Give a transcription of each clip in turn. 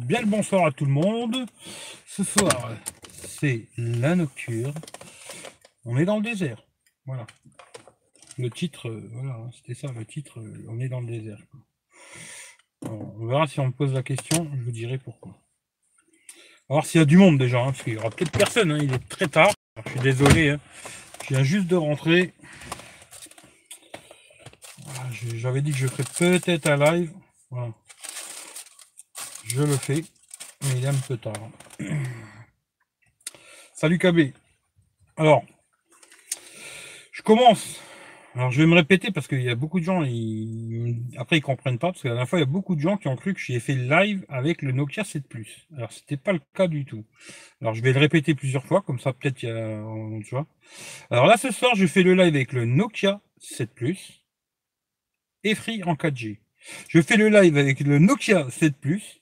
Bien le bonsoir à tout le monde. Ce soir, c'est la nocturne. On est dans le désert. Voilà. Le titre, euh, voilà, c'était ça le titre. euh, On est dans le désert. on verra si on me pose la question, je vous dirai pourquoi. On voir s'il y a du monde déjà, hein, parce qu'il y aura peut-être personne. hein, il est très tard. Je suis désolé. hein. Je viens juste de rentrer. J'avais dit que je ferais peut-être un live. Voilà. Je le fais, mais il est un peu tard. Salut KB. Alors, je commence. Alors, je vais me répéter parce qu'il y a beaucoup de gens, après, ils comprennent pas. Parce que la dernière fois, il y a beaucoup de gens qui ont cru que j'ai fait le live avec le Nokia 7 Plus. Alors, c'était pas le cas du tout. Alors, je vais le répéter plusieurs fois, comme ça, peut-être, il y a. Tu vois. Alors là, ce soir, je fais le live avec le Nokia 7 Plus et Free en 4G. Je fais le live avec le Nokia 7 Plus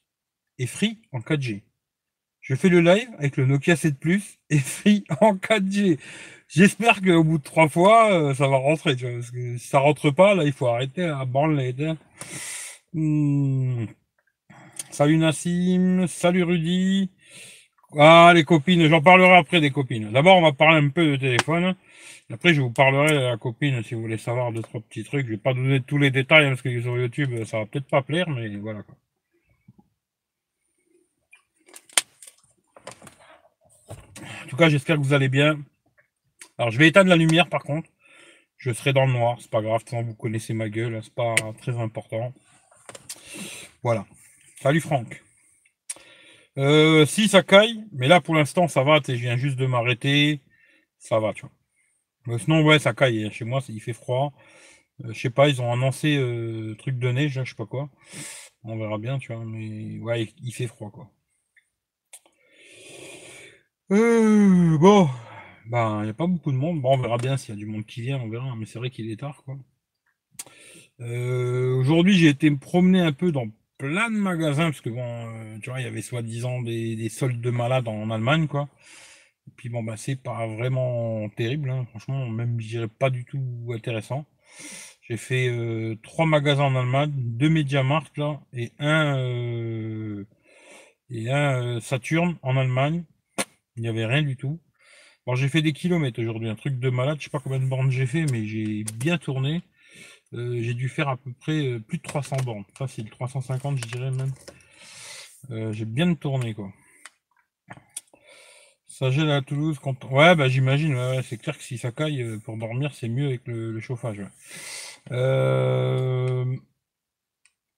et Free en 4G. Je fais le live avec le Nokia 7 Plus et Free en 4G. J'espère qu'au bout de trois fois, euh, ça va rentrer. Tu vois, parce que si ça rentre pas, là, il faut arrêter à hein. Hmm. Salut Nassim, salut Rudy. Ah, les copines, j'en parlerai après des copines. D'abord, on va parler un peu de téléphone. Après, je vous parlerai de la copine si vous voulez savoir deux, trois petits trucs. Je vais pas donner tous les détails hein, parce que sur YouTube, ça va peut-être pas plaire, mais voilà. Quoi. En tout cas, j'espère que vous allez bien. Alors, je vais éteindre la lumière par contre. Je serai dans le noir, c'est pas grave, vous connaissez ma gueule, c'est pas très important. Voilà. Salut Franck. Euh, si ça caille, mais là pour l'instant ça va, je viens juste de m'arrêter, ça va, tu vois. Sinon, ouais, ça caille. Chez moi, il fait froid. Euh, je sais pas, ils ont annoncé euh, truc de neige, je sais pas quoi. On verra bien, tu vois, mais ouais, il fait froid, quoi. Euh, bon, ben, il n'y a pas beaucoup de monde. Bon, on verra bien s'il y a du monde qui vient, on verra, mais c'est vrai qu'il est tard, quoi. Euh, aujourd'hui, j'ai été me promener un peu dans plein de magasins, parce que bon, euh, tu vois, il y avait soi-disant des, des soldes de malades en Allemagne, quoi. Et puis bon, bah, c'est pas vraiment terrible, hein. Franchement, même, je dirais pas du tout intéressant. J'ai fait euh, trois magasins en Allemagne, deux MediaMarkt, là, et un, euh, et un euh, Saturn en Allemagne. Il n'y avait rien du tout. Bon, j'ai fait des kilomètres aujourd'hui, un truc de malade. Je sais pas combien de bornes j'ai fait, mais j'ai bien tourné. Euh, j'ai dû faire à peu près euh, plus de 300 bornes. Facile, 350, je dirais même. Euh, j'ai bien tourné, quoi. Ça gèle à Toulouse quand... Ouais, bah j'imagine, c'est clair que si ça caille, pour dormir, c'est mieux avec le, chauffage.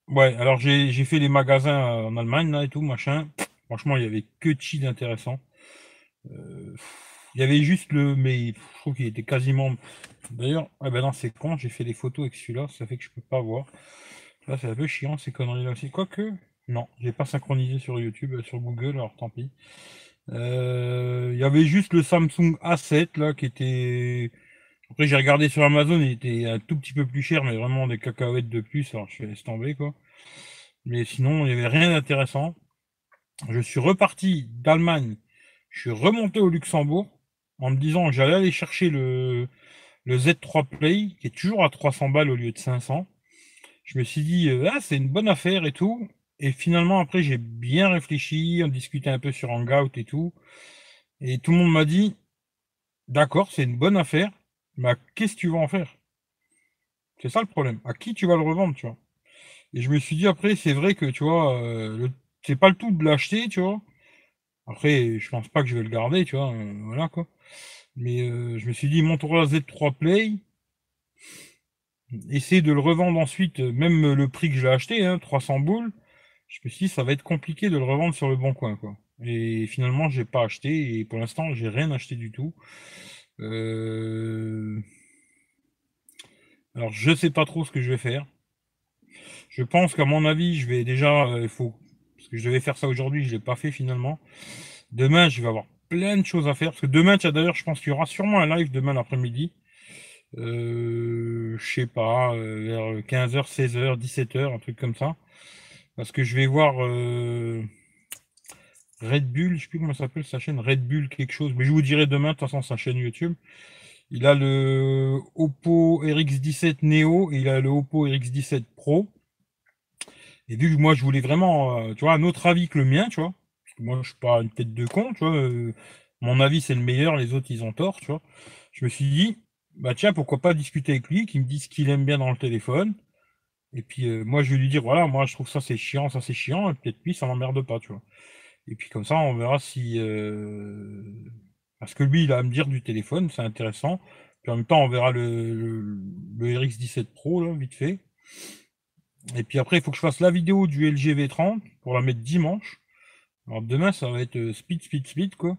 Ouais, alors j'ai fait les magasins en Allemagne, là, et tout, machin. Franchement, il y avait que de chi d'intéressant. Euh, Il y avait juste le... Mais je trouve qu'il était quasiment... D'ailleurs, ah ben non, c'est con, j'ai fait des photos avec celui-là, ça fait que je peux pas voir. Là, c'est un peu chiant, ces conneries-là aussi. Quoique, non, j'ai pas synchronisé sur YouTube, euh, sur Google, alors tant pis. Euh, Il y avait juste le Samsung A7, là, qui était... Après, j'ai regardé sur Amazon, il était un tout petit peu plus cher, mais vraiment des cacahuètes de plus, alors je laisse tomber, quoi. Mais sinon, il n'y avait rien d'intéressant. Je suis reparti d'Allemagne, je suis remonté au Luxembourg, en me disant que j'allais aller chercher le, le Z3 Play, qui est toujours à 300 balles au lieu de 500. Je me suis dit, euh, ah, c'est une bonne affaire et tout. Et finalement, après, j'ai bien réfléchi, on discutait un peu sur Hangout et tout. Et tout le monde m'a dit, d'accord, c'est une bonne affaire, mais qu'est-ce que tu vas en faire? C'est ça le problème. À qui tu vas le revendre, tu vois? Et je me suis dit, après, c'est vrai que, tu vois, euh, c'est pas le tout de l'acheter, tu vois. Après, je pense pas que je vais le garder, tu vois, euh, voilà quoi. Mais euh, je me suis dit, Motorola Z3 Play, essayer de le revendre ensuite, euh, même le prix que je l'ai acheté, hein, 300 boules, je me suis dit, ça va être compliqué de le revendre sur le bon coin, quoi. Et finalement, j'ai pas acheté, et pour l'instant, j'ai rien acheté du tout. Alors, je sais pas trop ce que je vais faire. Je pense qu'à mon avis, je vais déjà, il faut, parce que je devais faire ça aujourd'hui, je l'ai pas fait finalement. Demain, je vais avoir plein de choses à faire, parce que demain, tiens, d'ailleurs, je pense qu'il y aura sûrement un live demain l'après-midi. Euh, je sais pas, euh, vers 15h, 16h, 17h, un truc comme ça. Parce que je vais voir euh, Red Bull, je sais plus comment ça s'appelle sa chaîne, Red Bull quelque chose, mais je vous dirai demain, de toute façon, sa chaîne YouTube. Il a le Oppo RX17 Neo et il a le Oppo RX17 Pro. Et vu que moi, je voulais vraiment, euh, tu vois, un autre avis que le mien, tu vois, moi, je suis pas une tête de con, tu vois, euh, mon avis, c'est le meilleur, les autres, ils ont tort, tu vois. Je me suis dit, bah tiens, pourquoi pas discuter avec lui, qu'il me dise ce qu'il aime bien dans le téléphone. Et puis, euh, moi, je vais lui dire, voilà, moi, je trouve ça, c'est chiant, ça, c'est chiant, et peut-être lui, ça m'emmerde pas, tu vois. Et puis, comme ça, on verra si... Parce que lui, il va me dire du téléphone, c'est intéressant. Puis en même temps, on verra le, le RX17 Pro, vite fait. Et puis après, il faut que je fasse la vidéo du LG V30 pour la mettre dimanche. Alors demain, ça va être euh, speed, speed, speed, quoi.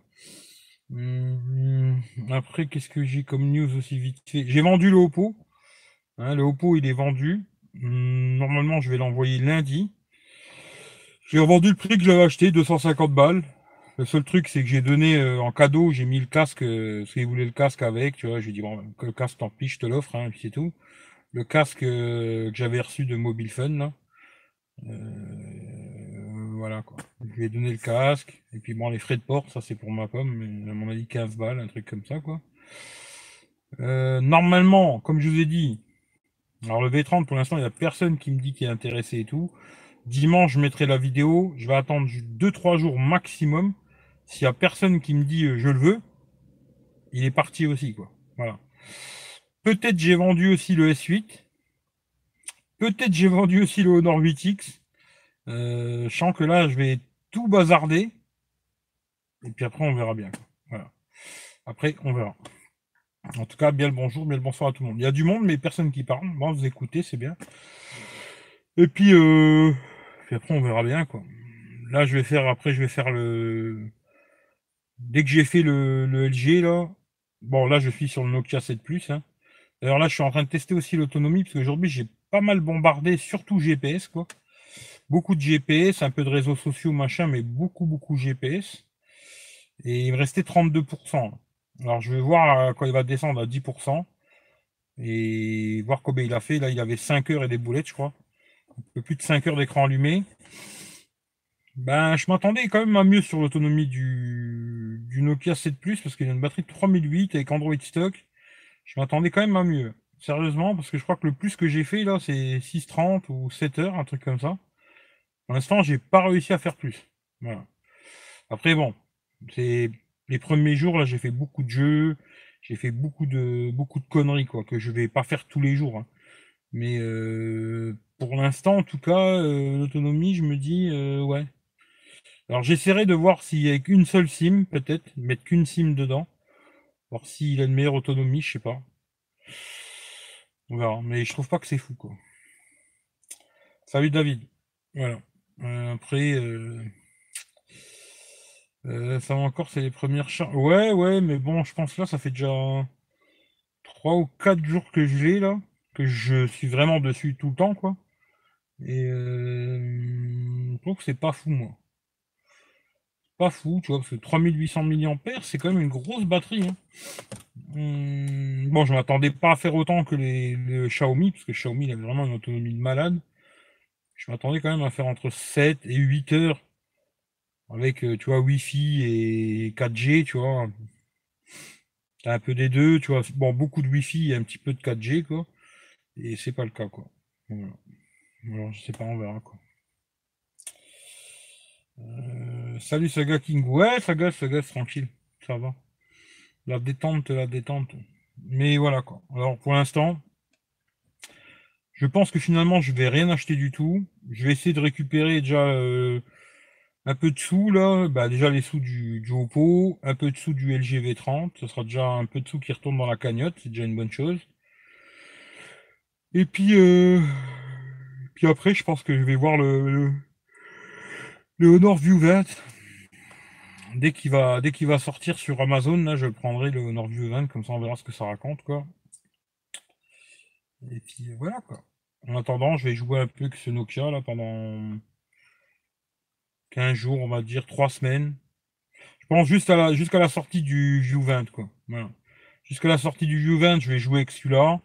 Hum, après, qu'est-ce que j'ai comme news aussi vite fait? J'ai vendu le Oppo. Hein, le Oppo, il est vendu. Hum, normalement, je vais l'envoyer lundi. J'ai revendu le prix que j'avais acheté, 250 balles. Le seul truc, c'est que j'ai donné euh, en cadeau, j'ai mis le casque, euh, parce qu'il voulait le casque avec, tu vois. J'ai dit, bon, que le casque, tant pis, je te l'offre, hein, et puis c'est tout le casque euh, que j'avais reçu de Mobile Fun. Là. Euh, voilà quoi. Je lui ai donné le casque. Et puis bon, les frais de port, ça c'est pour ma pomme, mais à mon avis 15 balles, un truc comme ça quoi. Euh, normalement, comme je vous ai dit, alors le V30 pour l'instant il n'y a personne qui me dit qu'il est intéressé et tout. Dimanche je mettrai la vidéo, je vais attendre 2-3 jours maximum. S'il n'y a personne qui me dit je le veux, il est parti aussi quoi. Voilà. Peut-être j'ai vendu aussi le S8. Peut-être j'ai vendu aussi le Honor 8X. Euh, je sens que là, je vais tout bazarder. Et puis après, on verra bien. Voilà. Après, on verra. En tout cas, bien le bonjour, bien le bonsoir à tout le monde. Il y a du monde, mais personne qui parle. Bon, vous écoutez, c'est bien. Et puis, euh, puis après, on verra bien, quoi. Là, je vais faire, après, je vais faire le... Dès que j'ai fait le, le, LG, là, bon, là, je suis sur le Nokia 7 Plus, hein. D'ailleurs là, je suis en train de tester aussi l'autonomie, parce qu'aujourd'hui, j'ai pas mal bombardé, surtout GPS, quoi. Beaucoup de GPS, un peu de réseaux sociaux, machin, mais beaucoup, beaucoup GPS. Et il me restait 32%. Alors je vais voir quand il va descendre à 10%. Et voir combien il a fait. Là, il avait 5 heures et des boulettes, je crois. Un peu plus de 5 heures d'écran allumé. Ben, je m'attendais quand même à mieux sur l'autonomie du, du Nokia 7 Plus parce qu'il a une batterie de 3008 avec Android stock. Je m'attendais quand même à mieux. Sérieusement, parce que je crois que le plus que j'ai fait là, c'est 6h30 ou 7 heures, un truc comme ça. Pour l'instant, j'ai pas réussi à faire plus. Voilà. Après, bon, c'est les premiers jours là, j'ai fait beaucoup de jeux, j'ai fait beaucoup de beaucoup de conneries quoi, que je vais pas faire tous les jours. Hein. Mais euh, pour l'instant, en tout cas, euh, l'autonomie, je me dis euh, ouais. Alors j'essaierai de voir s'il y a qu'une seule SIM, peut-être, mettre qu'une SIM dedans. Voir s'il a une meilleure autonomie, je sais pas. Mais je trouve pas que c'est fou, quoi. Salut David. Voilà. Euh, après, euh, euh, ça va encore, c'est les premières charges. Ouais, ouais, mais bon, je pense là, ça fait déjà 3 ou 4 jours que je l'ai, là. Que je suis vraiment dessus tout le temps, quoi. Et je trouve que c'est pas fou, moi fou, tu vois, parce que 3800 mAh, c'est quand même une grosse batterie. Hein. Hum, bon, je m'attendais pas à faire autant que les, Xiaomi, parce que Xiaomi il avait vraiment une autonomie de malade. Je m'attendais quand même à faire entre 7 et 8 heures avec, euh, tu vois, Wi-Fi et 4G, tu vois. T'as un peu des deux, tu vois. Bon, beaucoup de Wi-Fi et un petit peu de 4G, quoi. Et c'est pas le cas, quoi. Je sais pas, on verra, quoi. Euh, salut Saga King. Ouais, Saga, Saga, tranquille. Ça va. La détente, la détente. Mais voilà quoi. Alors pour l'instant, je pense que finalement je vais rien acheter du tout. Je vais essayer de récupérer déjà euh, un peu de sous là. Bah, déjà les sous du, du Oppo, un peu de sous du LG V30. Ce sera déjà un peu de sous qui retourne dans la cagnotte. C'est déjà une bonne chose. Et puis, euh, puis après, je pense que je vais voir le le Honor View 20, dès qu'il va, va sortir sur Amazon, là, je le prendrai le Honor View 20, comme ça on verra ce que ça raconte, quoi. Et puis voilà, quoi. En attendant, je vais jouer un peu avec ce Nokia, là, pendant 15 jours, on va dire, 3 semaines. Je pense juste à la, jusqu'à la sortie du View 20, quoi. Voilà. Jusqu'à la sortie du View 20, je vais jouer avec celui-là.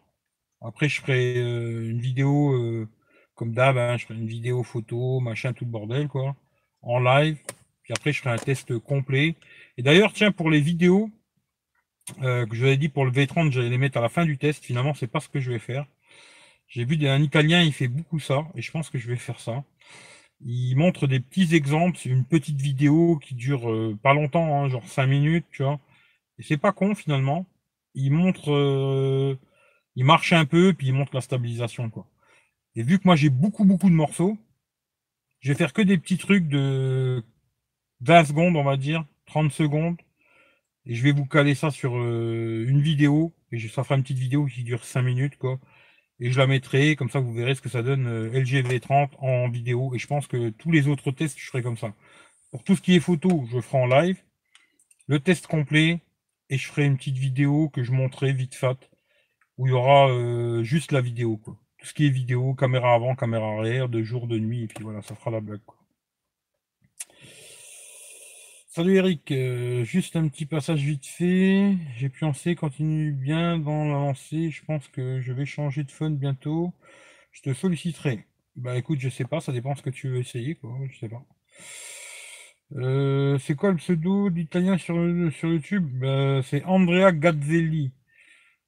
Après, je ferai euh, une vidéo, euh, comme d'hab, hein, je ferai une vidéo photo, machin, tout le bordel, quoi en live. Puis après, je ferai un test complet. Et d'ailleurs, tiens, pour les vidéos euh, que je vous avais dit pour le V30, j'allais les mettre à la fin du test. Finalement, c'est pas ce que je vais faire. J'ai vu un Italien, il fait beaucoup ça, et je pense que je vais faire ça. Il montre des petits exemples, une petite vidéo qui dure euh, pas longtemps, hein, genre 5 minutes, tu vois. Et c'est pas con finalement. Il montre, euh, il marche un peu, puis il montre la stabilisation, quoi. Et vu que moi j'ai beaucoup beaucoup de morceaux, je vais faire que des petits trucs de 20 secondes, on va dire, 30 secondes. Et je vais vous caler ça sur euh, une vidéo. Et ça fera une petite vidéo qui dure 5 minutes, quoi. Et je la mettrai, comme ça vous verrez ce que ça donne euh, LG V30 en vidéo. Et je pense que tous les autres tests, je ferai comme ça. Pour tout ce qui est photo, je ferai en live. Le test complet. Et je ferai une petite vidéo que je montrerai vite fait. Où il y aura euh, juste la vidéo, quoi. Tout ce qui est vidéo, caméra avant, caméra arrière, de jour, de nuit. Et puis voilà, ça fera la blague. Salut Eric, euh, juste un petit passage vite fait. J'ai pu lancer, continue bien dans l'avancée. Je pense que je vais changer de phone bientôt. Je te solliciterai. Bah écoute, je sais pas, ça dépend ce que tu veux essayer, quoi. Je sais pas. Euh, c'est quoi le pseudo d'italien sur, sur YouTube? Bah, C'est Andrea Gazzelli.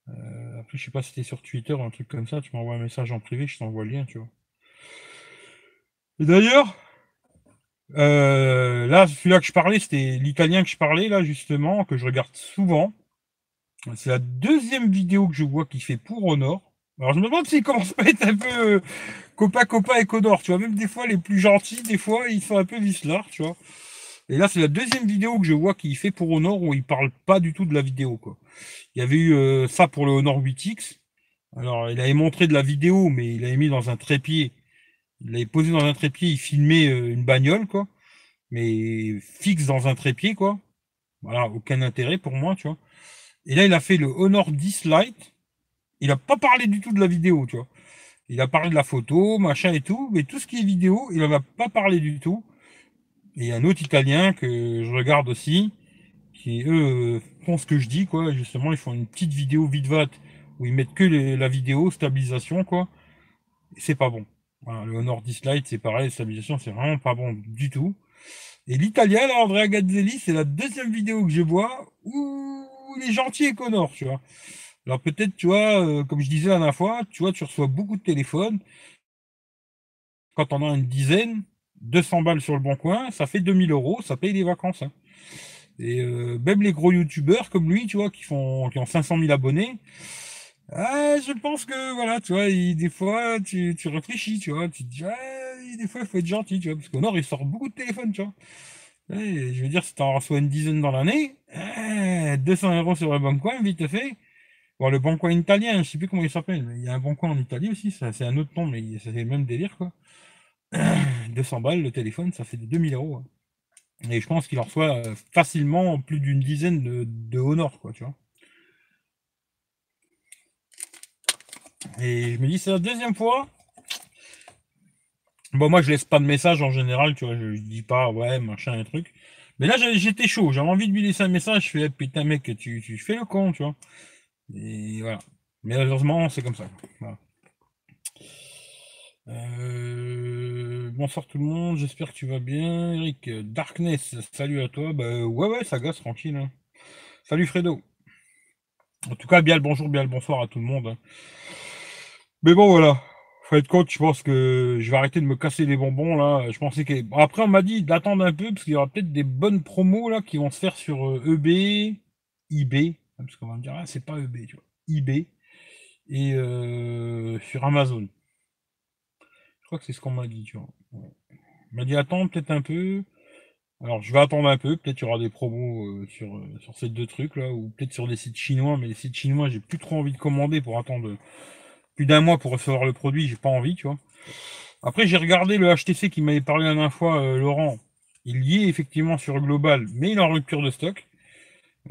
Euh, après, je sais pas si c'était sur Twitter ou un truc comme ça. Tu m'envoies un message en privé, je t'envoie le lien, tu vois. Et d'ailleurs, euh, là, celui-là que je parlais, c'était l'italien que je parlais, là, justement, que je regarde souvent. C'est la deuxième vidéo que je vois qui fait pour Honor. Alors, je me demande s'il commence pas à être un peu euh, copa copa et Codor, tu vois. Même des fois, les plus gentils, des fois, ils sont un peu vislards, tu vois. Et là, c'est la deuxième vidéo que je vois qu'il fait pour Honor où il parle pas du tout de la vidéo, quoi. Il y avait eu euh, ça pour le Honor 8X. Alors, il avait montré de la vidéo, mais il avait mis dans un trépied il l'avait posé dans un trépied, il filmait euh, une bagnole, quoi. Mais fixe dans un trépied, quoi. Voilà, aucun intérêt pour moi, tu vois. Et là, il a fait le Honor 10 Lite. Il n'a pas parlé du tout de la vidéo, tu vois. Il a parlé de la photo, machin et tout, mais tout ce qui est vidéo, il n'en a pas parlé du tout. Et un autre Italien que je regarde aussi, qui eux font ce que je dis, quoi. Justement, ils font une petite vidéo vite où ils mettent que la vidéo, stabilisation, quoi. C'est pas bon le Honor 10 Lite, c'est pareil, stabilisation, c'est vraiment pas bon du tout. Et l'italien, là, Andrea Gazzelli, c'est la deuxième vidéo que je vois où il est gentil et Connor, tu vois. Alors peut-être, tu vois, euh, comme je disais la dernière fois, tu vois, tu reçois beaucoup de téléphones. Quand on a une dizaine, 200 balles sur le bon coin, ça fait 2000 euros, ça paye des vacances. Hein. Et euh, même les gros youtubeurs comme lui, tu vois, qui font qui ont 500 000 abonnés, ah, je pense que voilà, tu vois, des fois tu, tu, réfléchis, tu vois, tu te dis, ah, des fois il faut être gentil, tu vois, parce qu'au Nord il sort beaucoup de téléphones, tu vois. je veux dire, si tu en reçois une dizaine dans l'année, 200 euros sur le bon coin, vite fait. Bon, le bon coin italien, je sais plus comment il s'appelle, il y a un bon coin en Italie aussi, c'est un autre nom, mais c'est le même délire, quoi. 200 balles le téléphone, ça fait 2000 euros. Hein. Et je pense qu'il en reçoit euh, facilement plus d'une dizaine de, Honor, quoi, tu vois. Et je me dis, c'est la deuxième fois. Bon, moi, je laisse pas de message en général, tu vois, je, dis pas, ouais, machin, un truc. Mais là, j'étais chaud, j'avais envie de lui laisser un message, je fais, putain, mec, tu, tu fais le con, tu vois. Et voilà. Mais malheureusement, c'est comme ça. Euh, bonsoir tout le monde, j'espère que tu vas bien. Eric, Darkness, salut à toi. Bah, ouais, ouais, ça gosse, tranquille. Hein. Salut Fredo. En tout cas, bien le bonjour, bien le bonsoir à tout le monde. Hein. Mais bon, voilà. Faut être compte, je pense que je vais arrêter de me casser les bonbons, là. Je pensais que. après, on m'a dit d'attendre un peu, parce qu'il y aura peut-être des bonnes promos, là, qui vont se faire sur EB, euh, e eBay. Parce qu'on va me dire, ah, c'est pas EB, tu vois. eBay. Et euh, sur Amazon. Je crois que c'est ce qu'on m'a dit, tu vois. On m'a dit, attends peut-être un peu. Alors, je vais attendre un peu. Peut-être qu'il y aura des promos euh, sur, sur ces deux trucs, là. Ou peut-être sur des sites chinois. Mais les sites chinois, j'ai plus trop envie de commander pour attendre plus d'un mois pour recevoir le produit, j'ai pas envie, tu vois. Après, j'ai regardé le HTC qui m'avait parlé la dernière fois, euh, Laurent. Il y est effectivement sur Global, mais il est en rupture de stock.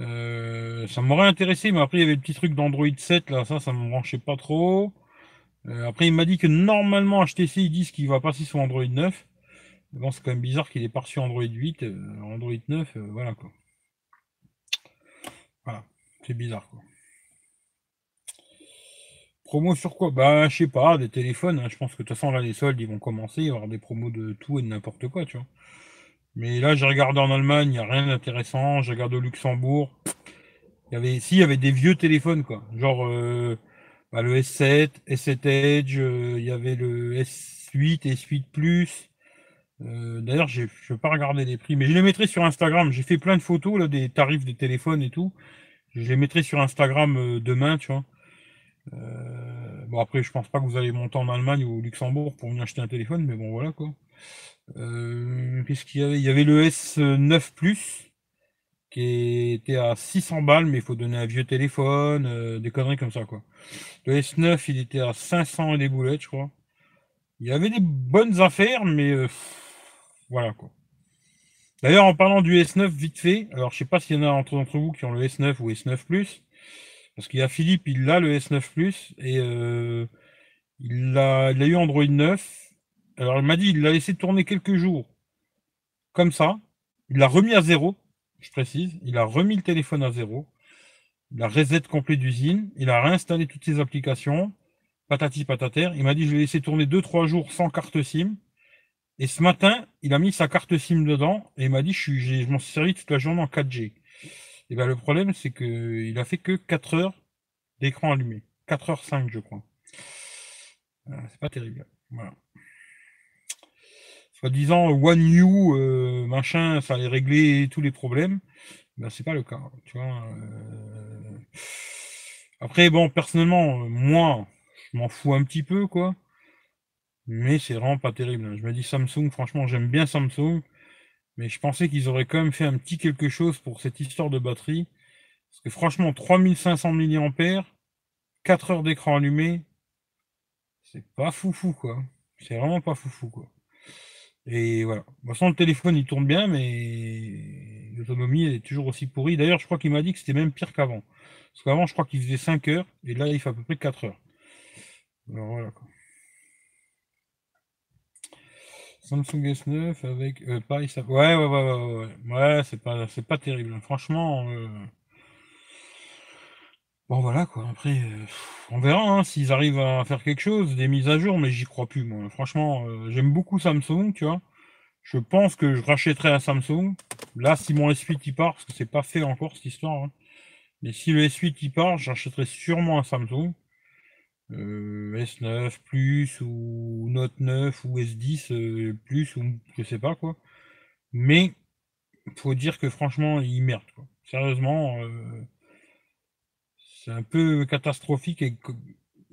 Euh, ça m'aurait intéressé, mais après, il y avait le petit truc d'Android 7, là, ça, ça me branchait pas trop. Euh, après, il m'a dit que normalement, HTC, ils disent qu'il va passer sur Android 9. bon, c'est quand même bizarre qu'il ait pas reçu Android 8, Android 9, voilà, quoi. Voilà, c'est bizarre, quoi. Promo sur quoi? Bah, je sais pas, des téléphones. Hein. Je pense que de toute façon, là, les soldes, ils vont commencer. Il y avoir des promos de tout et de n'importe quoi, tu vois. Mais là, j'ai regardé en Allemagne, il n'y a rien d'intéressant. J'ai regardé au Luxembourg. Il y avait, si, il y avait des vieux téléphones, quoi. Genre, euh, bah, le S7, S7 Edge, euh, il y avait le S8, S8 Plus. Euh, d'ailleurs, je ne vais pas regarder les prix, mais je les mettrai sur Instagram. J'ai fait plein de photos là, des tarifs des téléphones et tout. Je les mettrai sur Instagram euh, demain, tu vois. bon, après, je pense pas que vous allez monter en Allemagne ou au Luxembourg pour venir acheter un téléphone, mais bon, voilà quoi. Qu'est-ce qu'il y avait? Il y avait le S9 Plus qui était à 600 balles, mais il faut donner un vieux téléphone, des conneries comme ça, quoi. Le S9, il était à 500 et des boulettes, je crois. Il y avait des bonnes affaires, mais voilà, quoi. D'ailleurs, en parlant du S9, vite fait, alors je sais pas s'il y en a entre vous qui ont le S9 ou S9 Plus, parce qu'il y a Philippe, il a le S9 Plus, et il, a, il a eu Android 9. Alors il m'a dit, il l'a laissé tourner quelques jours, comme ça. Il l'a remis à zéro, je précise. Il a remis le téléphone à zéro. Il a reset complet d'usine. Il a réinstallé toutes ses applications. Patati patater. Il m'a dit, je vais laisser tourner 2-3 jours sans carte SIM. Et ce matin, il a mis sa carte SIM dedans et il m'a dit, je, je m'en suis toute la journée en 4G. Et ben, le problème, c'est qu'il a fait que 4 heures d'écran allumé. 4 heures 5, je crois. C'est pas terrible. Voilà. Soi-disant, One You, euh, machin, ça allait régler tous les problèmes. Ben, c'est pas le cas. Tu vois, euh. Après, bon, personnellement, moi, je m'en fous un petit peu, quoi. Mais c'est vraiment pas terrible. Je me dis Samsung, franchement, j'aime bien Samsung. Mais je pensais qu'ils auraient quand même fait un petit quelque chose pour cette histoire de batterie. Parce que franchement, 3500 mAh, 4 heures d'écran allumé, c'est pas foufou, quoi. C'est vraiment pas foufou, quoi. Et voilà. Toute façon, le téléphone, il tourne bien, mais l'autonomie, est toujours aussi pourrie. D'ailleurs, je crois qu'il m'a dit que c'était même pire qu'avant. Parce qu'avant, je crois qu'il faisait 5 heures, et là, il fait à peu près 4 heures. Alors voilà, quoi. Samsung S9 avec euh. Ouais, ouais, ouais, ouais, ouais. Ouais, c'est pas, c'est pas terrible. Franchement. Euh, bon voilà quoi. Après, euh, on verra hein, s'ils arrivent à faire quelque chose, des mises à jour, mais j'y crois plus. Moi. Franchement, j'aime beaucoup Samsung, tu vois. Je pense que je rachèterai un Samsung. Là, si mon S8 y part, parce que c'est pas fait encore cette histoire. Hein. Mais si le S8 y part, j'achèterai sûrement un Samsung. S9 plus ou Note 9 ou S10 plus ou je sais pas quoi. Mais faut dire que franchement ils merdent quoi. Sérieusement, c'est un peu catastrophique.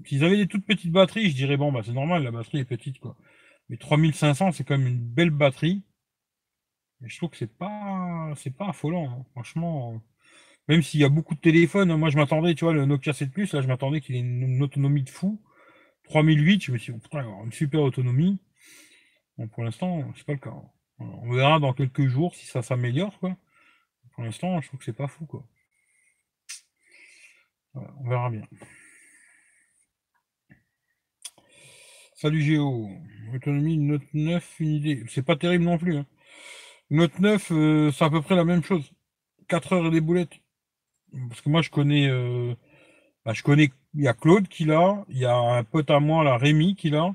S'ils avaient des toutes petites batteries, je dirais bon bah c'est normal, la batterie est petite quoi. Mais 3500 c'est quand même une belle batterie. Et je trouve que c'est pas c'est pas affolant, hein. franchement. Même s'il y a beaucoup de téléphones, moi je m'attendais, tu vois, le Nokia 7 Plus, là je m'attendais qu'il ait une, autonomie de fou. 3008, je me suis dit, putain, une super autonomie. Bon, pour l'instant, c'est pas le cas. on verra dans quelques jours si ça s'améliore, quoi. Pour l'instant, je trouve que c'est pas fou, quoi. On verra bien. Salut Géo. Autonomie Note 9, une idée. C'est pas terrible non plus. Hein. Note 9, euh, c'est à peu près la même chose. 4 heures et des boulettes. Parce que moi, je connais, euh, bah, je connais, il y a Claude qui l'a, il y a un pote à moi, là, Rémi, qui l'a,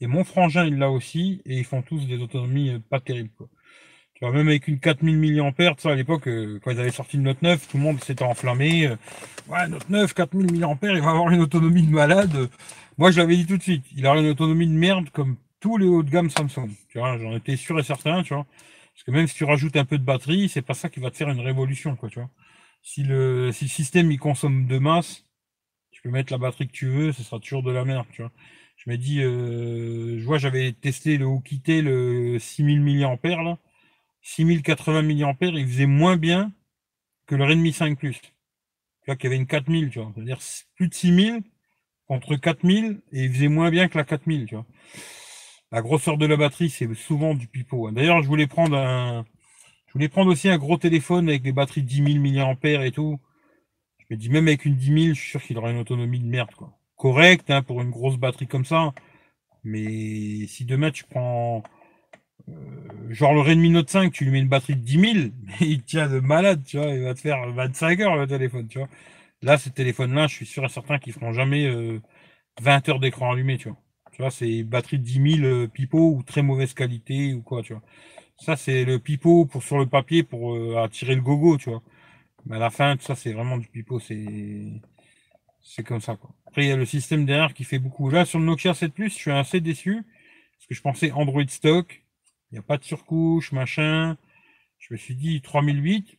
et mon frangin, il l'a aussi, et ils font tous des autonomies euh, pas terribles. Tu vois, même avec une 4000 mAh, ça, à l'époque, euh, quand ils avaient sorti le Note 9, tout le monde s'était enflammé. ouais, Note 9, 4000 mAh, il va avoir une autonomie de malade. Moi, je l'avais dit tout de suite, il aura une autonomie de merde comme tous les hauts de gamme Samsung. Tu vois, j'en étais sûr et certain, tu vois. Parce que même si tu rajoutes un peu de batterie, c'est pas ça qui va te faire une révolution, quoi, tu vois si le, si le système il consomme de masse, tu peux mettre la batterie que tu veux, ce sera toujours de la merde, tu vois. Je me dis, euh, je vois, j'avais testé le Okité, le 6000 mAh, là. 6080 mAh, il faisait moins bien que le Redmi 5 Plus. Tu vois, qu'il y avait une 4000, tu vois. C'est-à-dire plus de 6000 contre 4000 et il faisait moins bien que la 4000, tu vois. La grosseur de la batterie, c'est souvent du pipeau. Hein. D'ailleurs, je voulais prendre un, je voulais prendre aussi un gros téléphone avec des batteries de 10 000 mAh et tout. Je me dis, même avec une 10 000, je suis sûr qu'il aurait une autonomie de merde, quoi. Correct, hein, pour une grosse batterie comme ça. Mais si demain tu prends, genre le Redmi Note 5, tu lui mets une batterie de 10 000, il tient de malade, tu vois, il va te faire 25 heures le téléphone, tu vois. Là, ce téléphone-là, je suis sûr et certain qu'ils feront jamais 20 euh, heures d'écran allumé, tu vois. Tu vois, c'est batterie de 10 000 euh, pipeau ou très mauvaise qualité ou quoi, tu vois. Ça, c'est le pipeau pour, sur le papier pour euh, attirer le gogo, tu vois. Mais à la fin, tout ça, c'est vraiment du pipeau. C'est, C'est comme ça, quoi. Après, il y a le système derrière qui fait beaucoup. Là, sur le Nokia 7 Plus, je suis assez déçu. Parce que je pensais Android stock. N'y a pas de surcouche, machin. Je me suis dit 3008,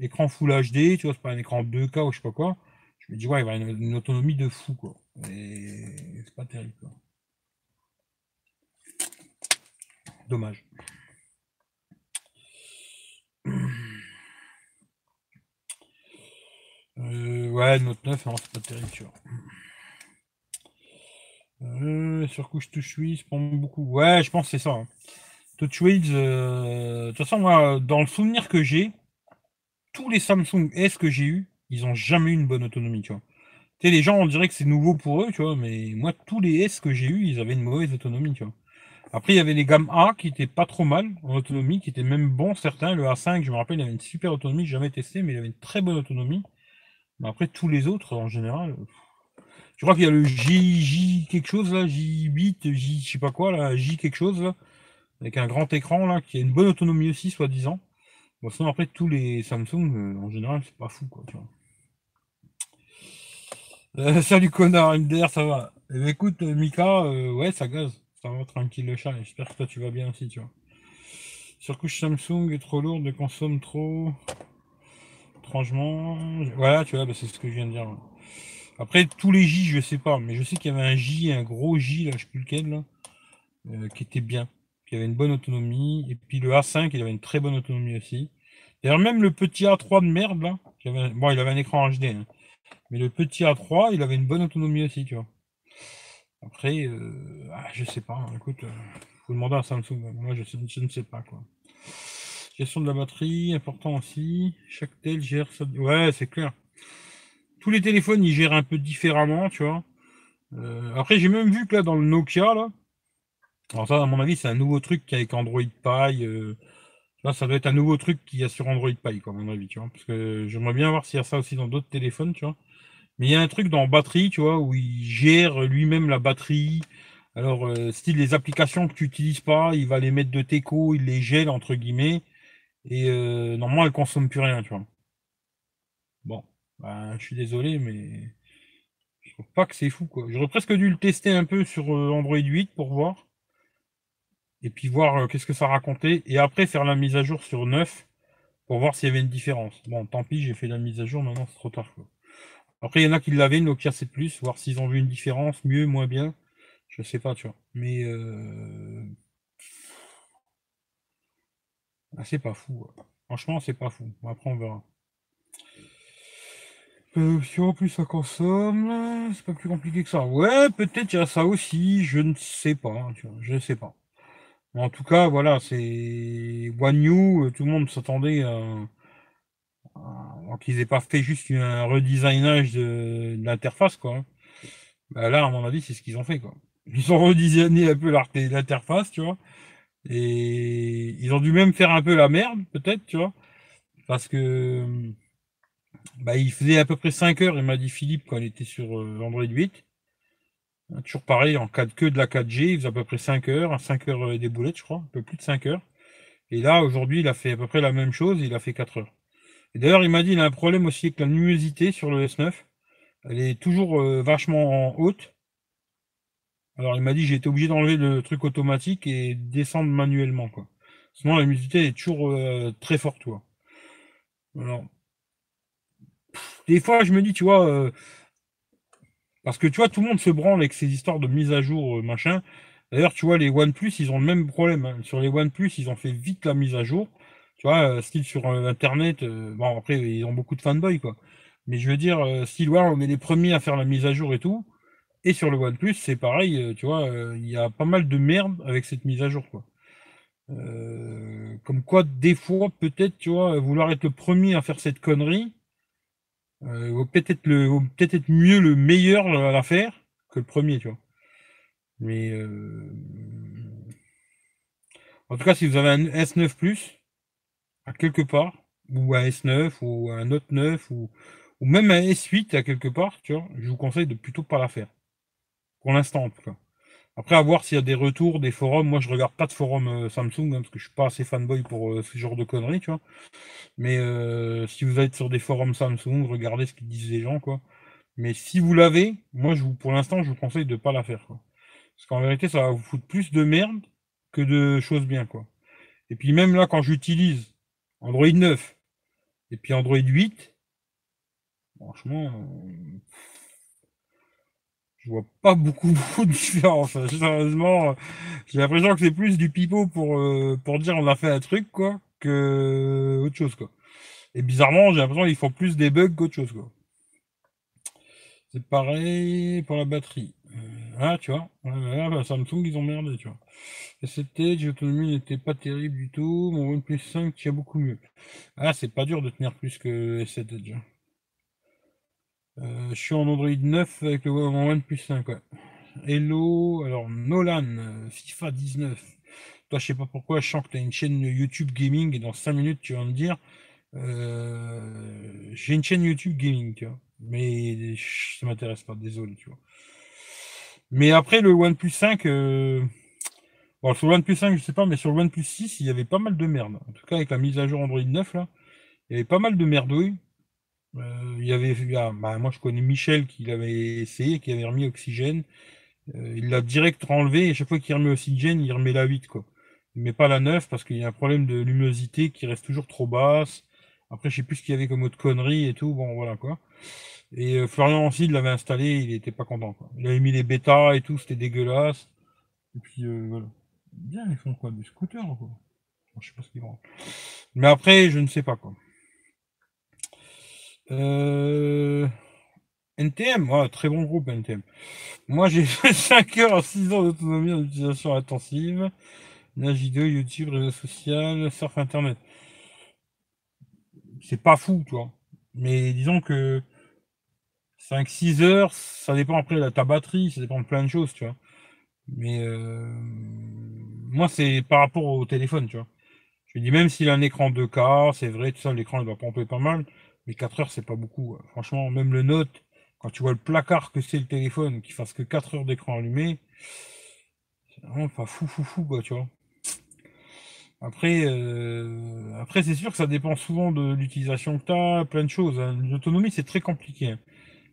écran Full HD, tu vois, c'est pas un écran 2K ou je sais pas quoi. Je me dis, ouais, il va une, autonomie de fou, quoi. Et c'est pas terrible, quoi. Dommage. Euh, ouais, Note 9, non, c'est pas terrible, tu vois. Euh, surcouche TouchWiz, prend beaucoup. Ouais, je pense que c'est ça. Hein. Euh, de toute façon, moi, dans le souvenir que j'ai, tous les Samsung S que j'ai eu, ils ont jamais eu une bonne autonomie, tu vois. Tu sais, les gens, on dirait que c'est nouveau pour eux, tu vois, mais moi, tous les S que j'ai eu, ils avaient une mauvaise autonomie, tu vois. Après, il y avait les gammes A qui étaient pas trop mal en autonomie, qui étaient même bons, certains. Le A5, je me rappelle, il avait une super autonomie, jamais testé, mais il avait une très bonne autonomie. Mais après, tous les autres, en général, je crois qu'il y a le J, quelque chose là, J8, J, je sais pas quoi là, J quelque chose là, avec un grand écran là, qui a une bonne autonomie aussi, soi-disant. Bon, sinon après tous les Samsung, euh, en général, c'est pas fou quoi, tu vois. Euh, salut connard, MDR, ça va. Eh ben, écoute, euh, Mika, ouais, ça gaze. Ça va tranquille le chat. J'espère que toi tu vas bien aussi, tu vois. Surcouche Samsung est trop lourde, consomme trop. Étrangement. Voilà, tu vois, bah, c'est ce que je viens de dire. Après, tous les J, je sais pas, mais je sais qu'il y avait un J, un gros J, là, je sais plus lequel, là, qui était bien, qui avait une bonne autonomie. Et puis le A5, il avait une très bonne autonomie aussi. D'ailleurs, même le petit A3 de merde, là, bon, il avait un écran HD, hein, mais le petit A3, il avait une bonne autonomie aussi, tu vois. Après, euh, ah, je sais pas, hein, écoute, euh, faut demander à Samsung. Moi, je, ne sais pas, quoi. Gestion de la batterie, important aussi. Chaque tel gère ça. Ouais, c'est clair tous les téléphones, ils gèrent un peu différemment, tu vois. Euh, après, j'ai même vu que là, dans le Nokia, là, alors ça, à mon avis, c'est un nouveau truc avec Android Pie. Euh, là, ça doit être un nouveau truc qu'il y a sur Android Pie, quoi, à mon avis, tu vois. Parce que j'aimerais bien voir s'il y a ça aussi dans d'autres téléphones, tu vois. Mais il y a un truc dans batterie, tu vois, où il gère lui-même la batterie. Alors, euh, style les applications que tu n'utilises pas, il va les mettre de teco, il les gèle, entre guillemets. Et normalement, elles ne consomment plus rien, tu vois. Bon. Bah, je suis désolé, mais je trouve pas que c'est fou, quoi. J'aurais presque dû le tester un peu sur euh, Android 8 pour voir. Et puis voir euh, qu'est-ce que ça racontait. Et après faire la mise à jour sur 9 pour voir s'il y avait une différence. Bon, tant pis, j'ai fait la mise à jour, maintenant c'est trop tard. Après, il y en a qui l'avaient, Nokia 7 Plus, voir s'ils ont vu une différence, mieux, moins bien. Je sais pas, tu vois. Mais euh... Ah, c'est pas fou. Franchement, c'est pas fou. Après, on verra. Euh, si en plus ça consomme, c'est pas plus compliqué que ça. Ouais, peut-être il y a ça aussi, je ne sais pas, hein, tu vois, je ne sais pas. En tout cas, voilà, c'est One New, euh, tout le monde s'attendait à, qu'ils aient pas fait juste un redesignage de, l'interface, quoi. Bah là, à mon avis, c'est ce qu'ils ont fait, quoi. Ils ont redesigné un peu l'interface, tu vois. Et ils ont dû même faire un peu la merde, peut-être, tu vois. Parce que bah, il faisait à peu près 5 heures, il m'a dit Philippe, quand il était sur euh, Android 8. Hein, toujours pareil, en 4, que de la 4G, il faisait à peu près 5 heures, 5 heures et des boulettes, je crois, un peu plus de 5 heures. Et là, aujourd'hui, il a fait à peu près la même chose, il a fait 4 heures. Et d'ailleurs, il m'a dit, il a un problème aussi avec la luminosité sur le S9. Elle est toujours euh, vachement en haute. Alors, il m'a dit, j'ai été obligé d'enlever le truc automatique et descendre manuellement, quoi. Sinon, la luminosité est toujours euh, très forte, quoi. Alors, des fois, je me dis, tu vois, euh, parce que tu vois, tout le monde se branle avec ces histoires de mise à jour, euh, machin. D'ailleurs, tu vois, les OnePlus, ils ont le même problème. Hein. Sur les OnePlus, ils ont fait vite la mise à jour. Tu vois, euh, style sur Internet, bon, après, ils ont beaucoup de fanboys, quoi. Mais je veux dire, style, on est les premiers à faire la mise à jour et tout. Et sur le OnePlus, c'est pareil, tu vois, il y a pas mal de merde avec cette mise à jour, quoi. comme quoi, des fois, peut-être, tu vois, vouloir être le premier à faire cette connerie, euh, peut-être le peut-être être mieux le meilleur à la faire que le premier, tu vois. Mais euh, en tout cas, si vous avez un S9 Plus à quelque part, ou un S9, ou un Note 9, ou, ou même un S8 à quelque part, tu vois, je vous conseille de plutôt pas la faire. Pour l'instant, en tout cas. Après, à voir s'il y a des retours, des forums. Moi, je regarde pas de forums euh, Samsung, hein, parce que je suis pas assez fanboy pour euh, ce genre de conneries, tu vois. Mais euh, si vous êtes sur des forums Samsung, regardez ce qu'ils disent les gens, quoi. Mais si vous l'avez, moi, je vous, pour l'instant, je vous conseille de pas la faire. Quoi. Parce qu'en vérité, ça va vous foutre plus de merde que de choses bien. quoi. Et puis même là, quand j'utilise Android 9 et puis Android 8, franchement, euh, je vois pas beaucoup, de différence. Sérieusement, j'ai l'impression que c'est plus du pipeau pour, euh, pour dire on a fait un truc, quoi, que autre chose, quoi. Et bizarrement, j'ai l'impression qu'ils font plus des bugs qu'autre chose, quoi. C'est pareil pour la batterie. Euh, ah, tu vois, bah, Samsung, ils ont merdé, tu vois. C'était, l'autonomie n'était pas terrible du tout. Mon OnePlus 5 tient beaucoup mieux. Ah, c'est pas dur de tenir plus que S7 Edge. Euh, je suis en Android 9 avec le OnePlus 5. Hello, alors Nolan, euh, FIFA 19. Toi, je sais pas pourquoi, je sens que tu as une chaîne YouTube gaming et dans 5 minutes, tu vas me dire euh, j'ai une chaîne YouTube gaming, tu vois. Mais ça m'intéresse pas, désolé, tu vois. Mais après, le OnePlus 5, bon, sur le OnePlus 5, je sais pas, mais sur le OnePlus 6, il y avait pas mal de merde. En tout cas, avec la mise à jour Android 9, là, il y avait pas mal de merdouilles. Euh, il y avait, bah, moi je connais Michel qui l'avait essayé, qui avait remis Oxygène. Euh, il l'a direct enlevé et chaque fois qu'il remet Oxygène, il remet la 8 quoi. Il met pas la 9 parce qu'il y a un problème de luminosité qui reste toujours trop basse. Après, je sais plus ce qu'il y avait comme autre connerie et tout. Bon, voilà quoi. Et euh, Florian aussi, il l'avait installé, il était pas content. Quoi. Il avait mis les bêtas et tout, c'était dégueulasse. Et puis voilà. Bien, ils font quoi? Du scooter quoi? Je sais pas ce qu'ils vont. Mais après, je ne sais pas quoi. Euh... NTM, très bon groupe NTM. Moi j'ai fait 5 heures à 6 ans d'autonomie en utilisation intensive. Nage vidéo, YouTube, réseau social, surf internet. C'est pas fou, toi. Mais disons que 5-6 heures, ça dépend après de ta batterie, ça dépend de plein de choses, tu vois. Mais euh... moi c'est par rapport au téléphone, tu vois. Je dis même s'il a un écran 2K, c'est vrai, tout ça, l'écran il va pomper pas mal. Mais 4 heures, c'est pas beaucoup. Franchement, même le Note, quand tu vois le placard que c'est le téléphone, qui fasse que 4 heures d'écran allumé, c'est vraiment pas fou, fou, fou, quoi, tu vois. Après, euh, après c'est sûr que ça dépend souvent de l'utilisation que tu as, plein de choses. Hein. L'autonomie, c'est très compliqué. Hein.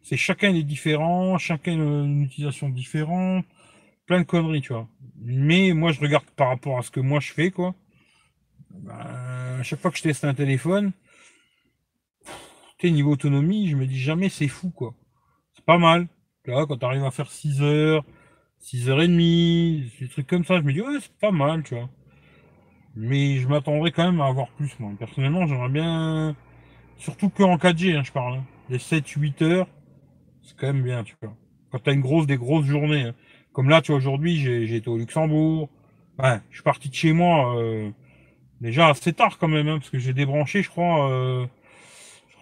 C'est chacun est différent, chacun a une utilisation différente, plein de conneries, tu vois. Mais moi, je regarde par rapport à ce que moi je fais, quoi. Ben, à chaque fois que je teste un téléphone, niveau autonomie, je me dis jamais c'est fou, quoi. C'est pas mal. Là, quand tu arrives à faire 6 heures, 6 heures et demie, des trucs comme ça, je me dis, ouais, c'est pas mal, tu vois. Mais je m'attendrais quand même à avoir plus, moi. Personnellement, j'aimerais bien. Surtout que en 4G, hein, je parle. Hein. Les 7-8 heures, c'est quand même bien, tu vois. Quand t'as une grosse, des grosses journées. Hein. Comme là, tu vois, aujourd'hui, j'ai été au Luxembourg. Ouais, je suis parti de chez moi euh, déjà assez tard quand même, parce que j'ai débranché, je crois, euh,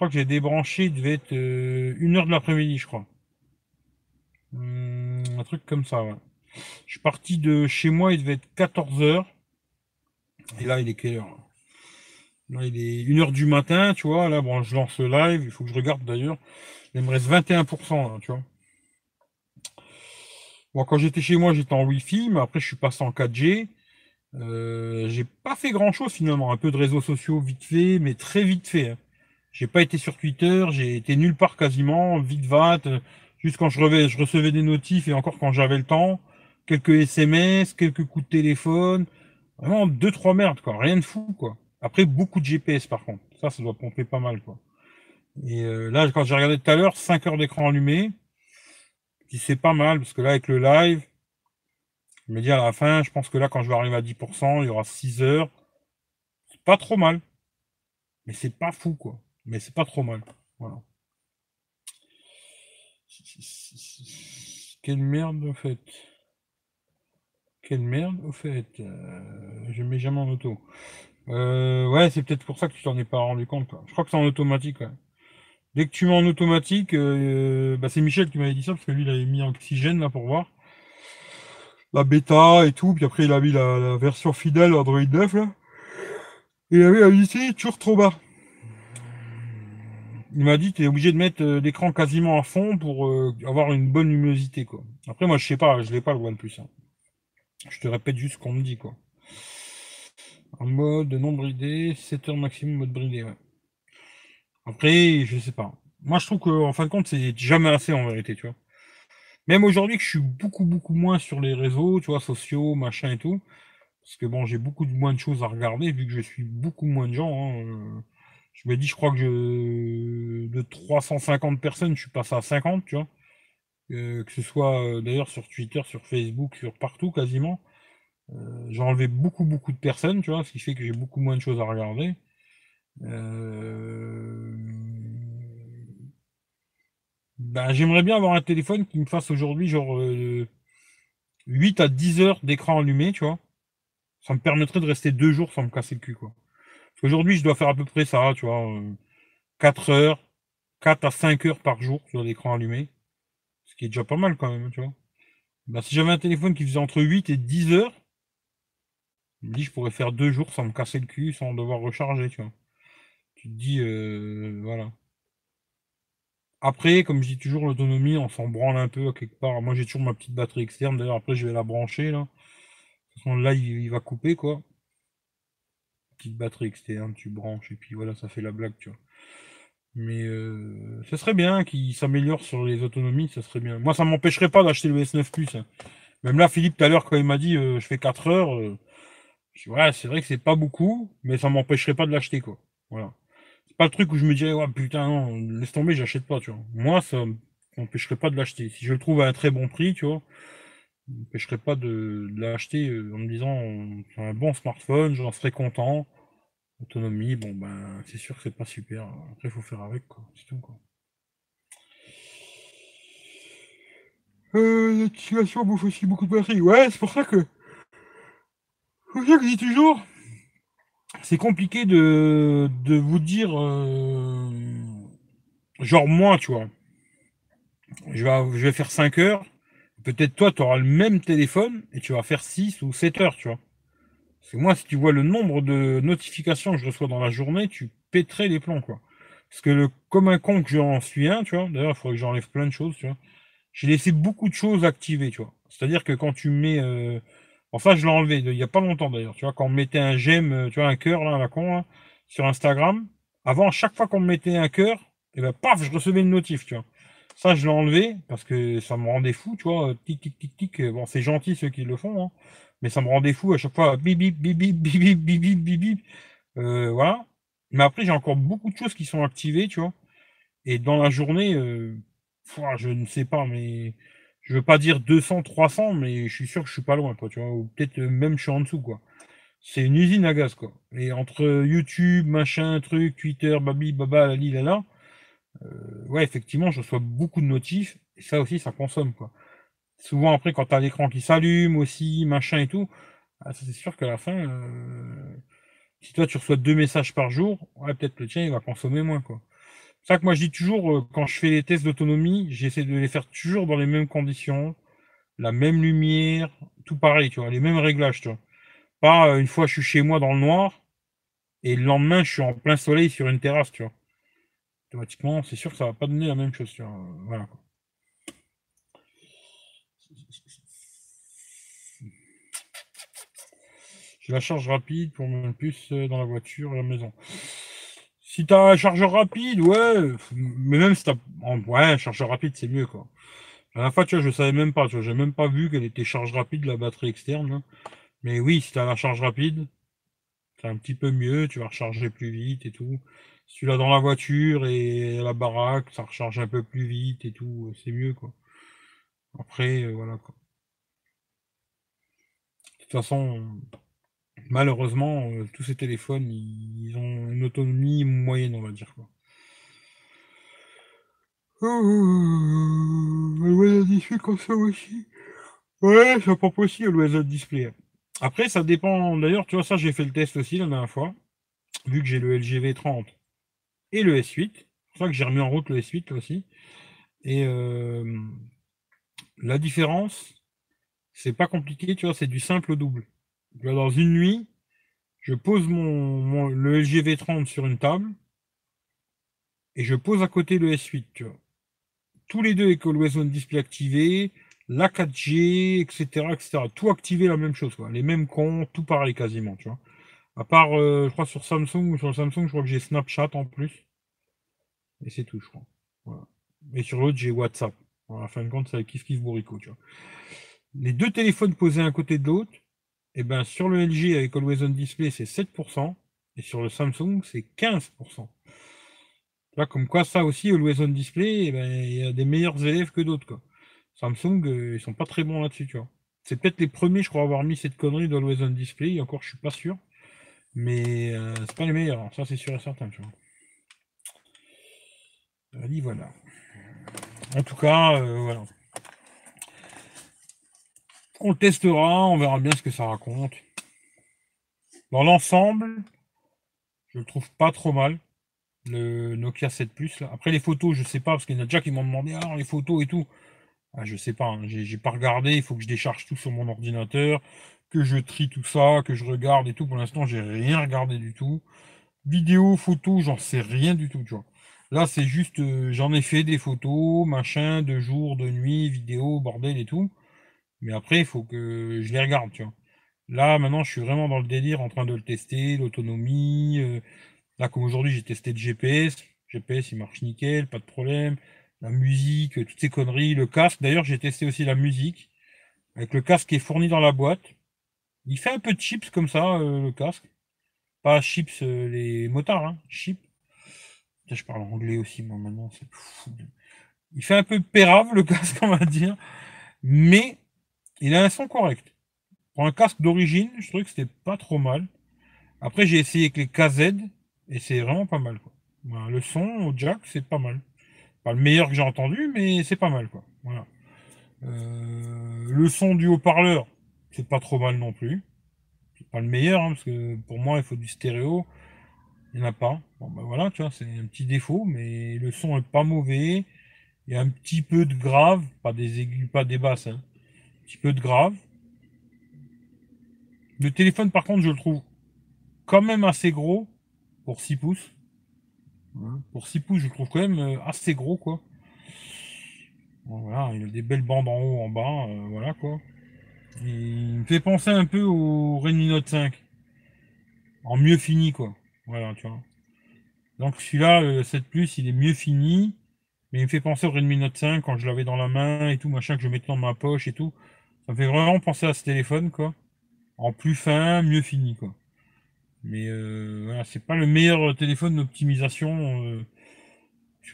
crois que j'ai débranché, il devait être euh, une heure de l'après-midi, je crois. Hmm, un truc comme ça, ouais. Je suis parti de chez moi, il devait être 14 heures. Et là, il est quelle heure? Là, il est 1 heure du matin, tu vois. Là, bon, je lance le live, il faut que je regarde d'ailleurs. Il me reste 21%, tu vois. Bon, quand j'étais chez moi, j'étais en Wi-Fi, mais après, je suis passé en 4G. Euh, j'ai pas fait grand chose finalement. Un peu de réseaux sociaux vite fait, mais très vite fait. Hein. J'ai pas été sur Twitter, j'ai été nulle part quasiment, vite vat, juste quand je, je recevais des notifs et encore quand j'avais le temps, quelques SMS, quelques coups de téléphone, vraiment deux trois merdes quoi, rien de fou quoi. Après beaucoup de GPS par contre, ça ça doit pomper pas mal quoi. Et euh, là quand j'ai regardé tout à l'heure, 5 heures d'écran allumé, c'est pas mal parce que là avec le live, je me dis à la fin, je pense que là quand je vais arriver à 10%, il y aura 6 heures, c'est pas trop mal, mais c'est pas fou quoi. Mais c'est pas trop mal. Voilà. Quelle merde au fait. Quelle merde au fait. Euh, je mets jamais en auto. Euh, ouais, c'est peut-être pour ça que tu t'en es pas rendu compte. Je crois que c'est en automatique. Dès que tu mets en automatique, euh, bah, c'est Michel qui m'avait dit ça parce que lui il avait mis en oxygène là pour voir la bêta et tout. Puis après il a mis la, version fidèle Android 9 là. Et il avait ici toujours trop bas. Il m'a dit tu es obligé de mettre euh, l'écran quasiment à fond pour euh, avoir une bonne luminosité quoi. Après moi je sais pas, je l'ai pas le OnePlus. Hein. Je te répète juste ce qu'on me dit quoi. En mode non bridé, 7 heures maximum mode bridé, ouais. Après, je sais pas. Moi, je trouve qu'en fin de compte, c'est jamais assez en vérité, tu vois. Même aujourd'hui que je suis beaucoup, beaucoup moins sur les réseaux, tu vois, sociaux, machin et tout. Parce que bon, j'ai beaucoup moins de choses à regarder, vu que je suis beaucoup moins de gens. Hein, euh, je me dis, je crois que je, de 350 personnes, je suis passé à 50, tu vois. Euh, que ce soit euh, d'ailleurs sur Twitter, sur Facebook, sur partout quasiment. j'ai enlevé beaucoup, beaucoup de personnes, tu vois, ce qui fait que j'ai beaucoup moins de choses à regarder. Ben, j'aimerais bien avoir un téléphone qui me fasse aujourd'hui genre 8 à 10 heures d'écran allumé, tu vois. Ça me permettrait de rester deux jours sans me casser le cul, quoi. Aujourd'hui, je dois faire à peu près ça, tu vois. 4 euh, heures, 4 à 5 heures par jour sur l'écran allumé. Ce qui est déjà pas mal quand même, tu vois. Bah, si j'avais un téléphone qui faisait entre 8 et 10 heures, je me dis je pourrais faire deux jours sans me casser le cul, sans devoir recharger, tu vois. Tu te dis, euh, voilà. Après, comme je dis toujours, l'autonomie, on s'en branle un peu quelque part. Moi, j'ai toujours ma petite batterie externe. D'ailleurs, après, je vais la brancher, là. là, il va couper, quoi petite batterie externe, tu branches, et puis voilà, ça fait la blague, tu vois. Mais euh, ce serait bien qu'il s'améliore sur les autonomies, ça serait bien. Moi, ça m'empêcherait pas d'acheter le S9 Plus. Hein. Même là, Philippe, tout à l'heure, quand il m'a dit euh, je fais 4 heures, euh, ouais, c'est vrai que c'est pas beaucoup, mais ça m'empêcherait pas de l'acheter, quoi. Voilà. C'est pas le truc où je me dirais, ouais, putain, non, laisse tomber, j'achète pas, tu vois. Moi, ça m'empêcherait pas de l'acheter. Si je le trouve à un très bon prix, tu vois, m'empêcherait pas de, l'acheter euh, en me disant c'est un bon smartphone, j'en serais content. Autonomie, bon ben c'est sûr que c'est pas super. Après il faut faire avec quoi, c'est tout quoi. Euh, situation bouffe aussi beaucoup de batterie. Ouais, c'est pour ça que. C'est pour que je dis toujours. C'est compliqué de, de vous dire. Euh, genre moi, tu vois. Je vais, je vais faire 5 heures. Peut-être toi, tu auras le même téléphone et tu vas faire 6 ou 7 heures, tu vois. Parce que moi, si tu vois le nombre de notifications que je reçois dans la journée, tu pèterais les plombs, quoi. Parce que le, comme un con que j'en suis un, tu vois, d'ailleurs, il faudrait que j'enlève plein de choses, tu vois. J'ai laissé beaucoup de choses activées, tu vois. C'est-à-dire que quand tu mets. Euh... Enfin, je l'ai enlevé il n'y a pas longtemps d'ailleurs, tu vois, quand on mettait un j'aime, euh, tu vois, un cœur, là, la con, sur Instagram, avant, chaque fois qu'on me mettait un cœur, et eh ben, paf, je recevais une notif, tu vois. Ça, je l'ai enlevé parce que ça me rendait fou, tu vois. Tic, tic, tic, tic. Bon, c'est gentil ceux qui le font, hein, mais ça me rendait fou à chaque fois. Bip, bip, bip, bip, bip, bip, bip, bip, bip. Euh, voilà. Mais après, j'ai encore beaucoup de choses qui sont activées, tu vois. Et dans la journée, euh, je ne sais pas, mais je veux pas dire 200, 300, mais je suis sûr que je suis pas loin, quoi, tu vois. Ou peut-être même je suis en dessous, quoi. C'est une usine à gaz, quoi. Et entre YouTube, machin, truc, Twitter, babi, baba, lali, là, euh, ouais, effectivement, je reçois beaucoup de notifs, et ça aussi, ça consomme, quoi. Souvent, après, quand tu as l'écran qui s'allume aussi, machin et tout, ah, c'est sûr qu'à la fin, euh, si toi, tu reçois deux messages par jour, ouais, peut-être le tien, il va consommer moins, quoi. C'est ça que moi, je dis toujours, euh, quand je fais les tests d'autonomie, j'essaie de les faire toujours dans les mêmes conditions, la même lumière, tout pareil, tu vois, les mêmes réglages, tu vois. Pas une fois, je suis chez moi dans le noir, et le lendemain, je suis en plein soleil sur une terrasse, tu vois automatiquement, c'est sûr que ça va pas donner la même chose. Voilà. J'ai la charge rapide pour mon plus euh, dans la voiture et la maison. Si tu as un chargeur rapide, ouais, mais même si tu as. Ouais, un chargeur rapide, c'est mieux, quoi. La dernière fois, tu vois, je savais même pas, tu vois, j'ai même pas vu qu'elle était charge rapide, la batterie externe. Mais oui, si tu as la charge rapide, c'est un petit peu mieux, tu vas recharger plus vite et tout. L'as dans la voiture et la baraque, ça recharge un peu plus vite et tout, euh, c'est mieux quoi. Après, euh, voilà quoi. De toute façon, malheureusement, euh, tous ces téléphones, ils ont une autonomie moyenne, on va dire quoi. Oh, display consomme aussi. Ouais, c'est pas possible le display. Après, ça dépend. D'ailleurs, tu vois, ça, j'ai fait le test aussi la dernière fois. Vu que j'ai le LG V30 et le S8. C'est pour ça que j'ai remis en route le S8 aussi. Et euh, la différence, c'est pas compliqué, tu vois, c'est du simple au double. dans une nuit, je pose mon, le LG V30 sur une table et je pose à côté le S8, tu vois. Tous les deux avec Always On Display activé, la 4G, etc., etc. Tout activé la même chose, quoi. Les mêmes comptes, tout pareil quasiment, tu vois. À part, euh, je crois, sur Samsung, sur Samsung, je crois que j'ai Snapchat en plus. Et c'est tout, je crois. Et sur l'autre, j'ai WhatsApp. En fin de compte, c'est kiff kiff bourrico, tu vois. Les deux téléphones posés un côté de l'autre, et eh ben, sur le LG avec Always On Display, c'est 7%, et sur le Samsung, c'est 15%. Là, comme quoi, ça aussi, Always On Display, eh ben, il y a des meilleurs élèves que d'autres. Samsung, euh, ils sont pas très bons là-dessus, tu vois. C'est peut-être les premiers, je crois, avoir mis cette connerie d'Always On Display, et encore, je suis pas sûr. Mais euh, c'est pas les meilleurs, ça c'est sûr et certain. Allez, voilà. En tout cas, euh, voilà. On le testera, on verra bien ce que ça raconte. Dans l'ensemble, je le trouve pas trop mal. Le Nokia 7 Plus. Après les photos, je sais pas, parce qu'il y en a déjà qui m'ont demandé ah, les photos et tout. Ah, je sais pas, hein. j'ai pas regardé, il faut que je décharge tout sur mon ordinateur, que je trie tout ça, que je regarde et tout. Pour l'instant, j'ai rien regardé du tout. Vidéo, photo, j'en sais rien du tout, tu vois. Là, c'est juste, euh, j'en ai fait des photos, machin, de jour, de nuit, vidéo, bordel et tout. Mais après, il faut que je les regarde, tu vois. Là, maintenant, je suis vraiment dans le délire en train de le tester, l'autonomie. Euh, là, comme aujourd'hui, j'ai testé le GPS. GPS, il marche nickel, pas de problème. La musique, toutes ces conneries, le casque. D'ailleurs, j'ai testé aussi la musique. Avec le casque qui est fourni dans la boîte. Il fait un peu de chips comme ça, euh, le casque. Pas chips, les motards, hein, chips je parle anglais aussi, moi, maintenant, c'est fou. Il fait un peu pérave, le casque, on va dire, mais il a un son correct. Pour un casque d'origine, je trouvais que c'était pas trop mal. Après, j'ai essayé avec les KZ, et c'est vraiment pas mal, le son au jack, c'est pas mal. Pas le meilleur que j'ai entendu, mais c'est pas mal, quoi. Voilà. Euh, le son du haut-parleur, c'est pas trop mal non plus. C'est pas le meilleur, hein, parce que pour moi, il faut du stéréo. Il n'y en a pas. Bon, ben voilà, tu vois, c'est un petit défaut, mais le son est pas mauvais. Il y a un petit peu de grave, pas des aigus, pas des basses, hein. un petit peu de grave. Le téléphone, par contre, je le trouve quand même assez gros pour 6 pouces. Pour 6 pouces, je le trouve quand même euh, assez gros, quoi. voilà, il a des belles bandes en haut, en bas, euh, voilà, quoi. Il me fait penser un peu au Redmi Note 5. En mieux fini, quoi. Voilà, tu vois. Donc celui-là, le 7 Plus, il est mieux fini, mais il me fait penser au Redmi Note 5 quand je l'avais dans la main et tout, machin, que je mettais dans ma poche et tout. Ça me fait vraiment penser à ce téléphone, quoi. En plus fin, mieux fini, quoi. Mais euh, voilà, c'est pas le meilleur téléphone d'optimisation. Euh,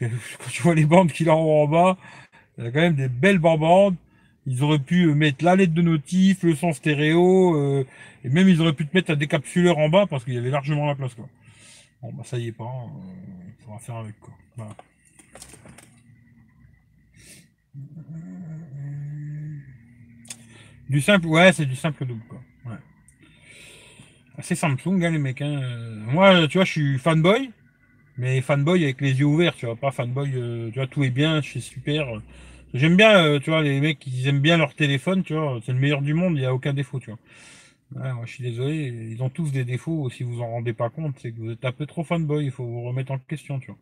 quand tu vois les bandes qu'il a en bas, il y a quand même des belles bandes. Ils auraient pu mettre la lettre de notif, le son stéréo, euh, et même ils auraient pu te mettre un décapsuleur en bas parce qu'il y avait largement la place, quoi. Bon, bah ça y est pas, on euh, faudra faire avec quoi. Du simple, ouais, c'est du simple double quoi. C'est Samsung, hein, les mecs. Hein. Moi, tu vois, je suis fanboy, mais fanboy avec les yeux ouverts, tu vois, pas fanboy, euh, tu vois, tout est bien, je suis super. J'aime bien, euh, tu vois, les mecs qui aiment bien leur téléphone, tu vois, c'est le meilleur du monde, il n'y a aucun défaut, tu vois. Moi, je suis désolé, ils ont tous des défauts, si vous en rendez pas compte, c'est que vous êtes un peu trop fanboy, il faut vous remettre en question, tu vois.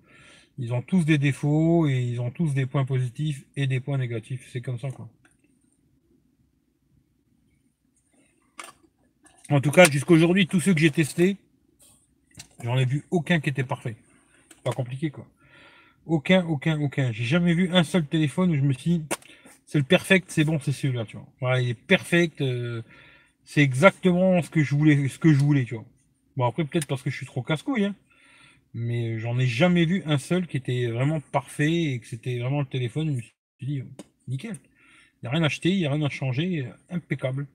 Ils ont tous des défauts et ils ont tous des points positifs et des points négatifs, c'est comme ça, quoi. En tout cas, jusqu'aujourd'hui, tous ceux que j'ai testés, j'en ai vu aucun qui était parfait. Pas compliqué, quoi. Aucun, aucun, aucun. J'ai jamais vu un seul téléphone où je me suis dit, c'est le perfect, c'est bon, c'est celui-là, tu vois. Il est perfect. Euh, c'est exactement ce que je voulais, ce que je voulais, tu vois. Bon, après, peut-être parce que je suis trop casse-couille, hein. Mais j'en ai jamais vu un seul qui était vraiment parfait et que c'était vraiment le téléphone. Je me suis dit, nickel. Il n'y a rien à acheter, il n'y a rien à changer, impeccable.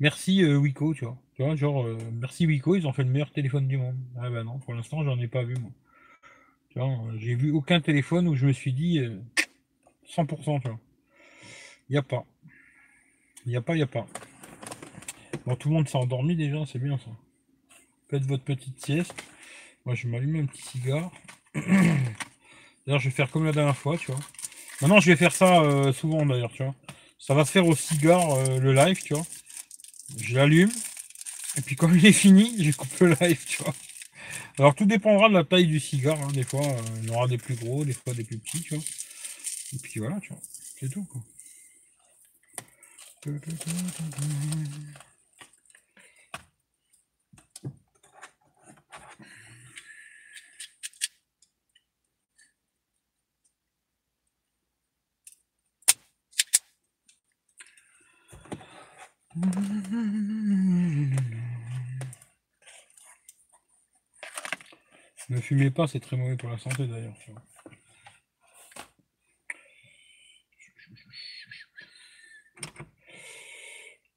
Merci euh, Wiko, tu vois. Tu vois, genre, euh, merci Wiko, ils ont fait le meilleur téléphone du monde. Ah ben non, pour l'instant, j'en ai pas vu, moi. Vois, j'ai vu aucun téléphone où je me suis dit 100%, euh, tu vois. Il n'y a pas. Il n'y a pas, il n'y a pas. Bon, tout le monde s'est endormi déjà, c'est bien ça. Faites votre petite sieste. Moi, je vais m'allumer un petit cigare. D'ailleurs, je vais faire comme la dernière fois, tu vois. Maintenant, je vais faire ça euh, souvent, d'ailleurs, tu vois. Ça va se faire au cigare, euh, le live, tu vois. Je l'allume. Et puis, quand il est fini, je coupe le live, tu vois. Alors tout dépendra de la taille du cigare, hein. des fois euh, il y aura des plus gros, des fois des plus petits. Et puis voilà, tu vois, c'est tout quoi. Ne fumez pas, c'est très mauvais pour la santé d'ailleurs.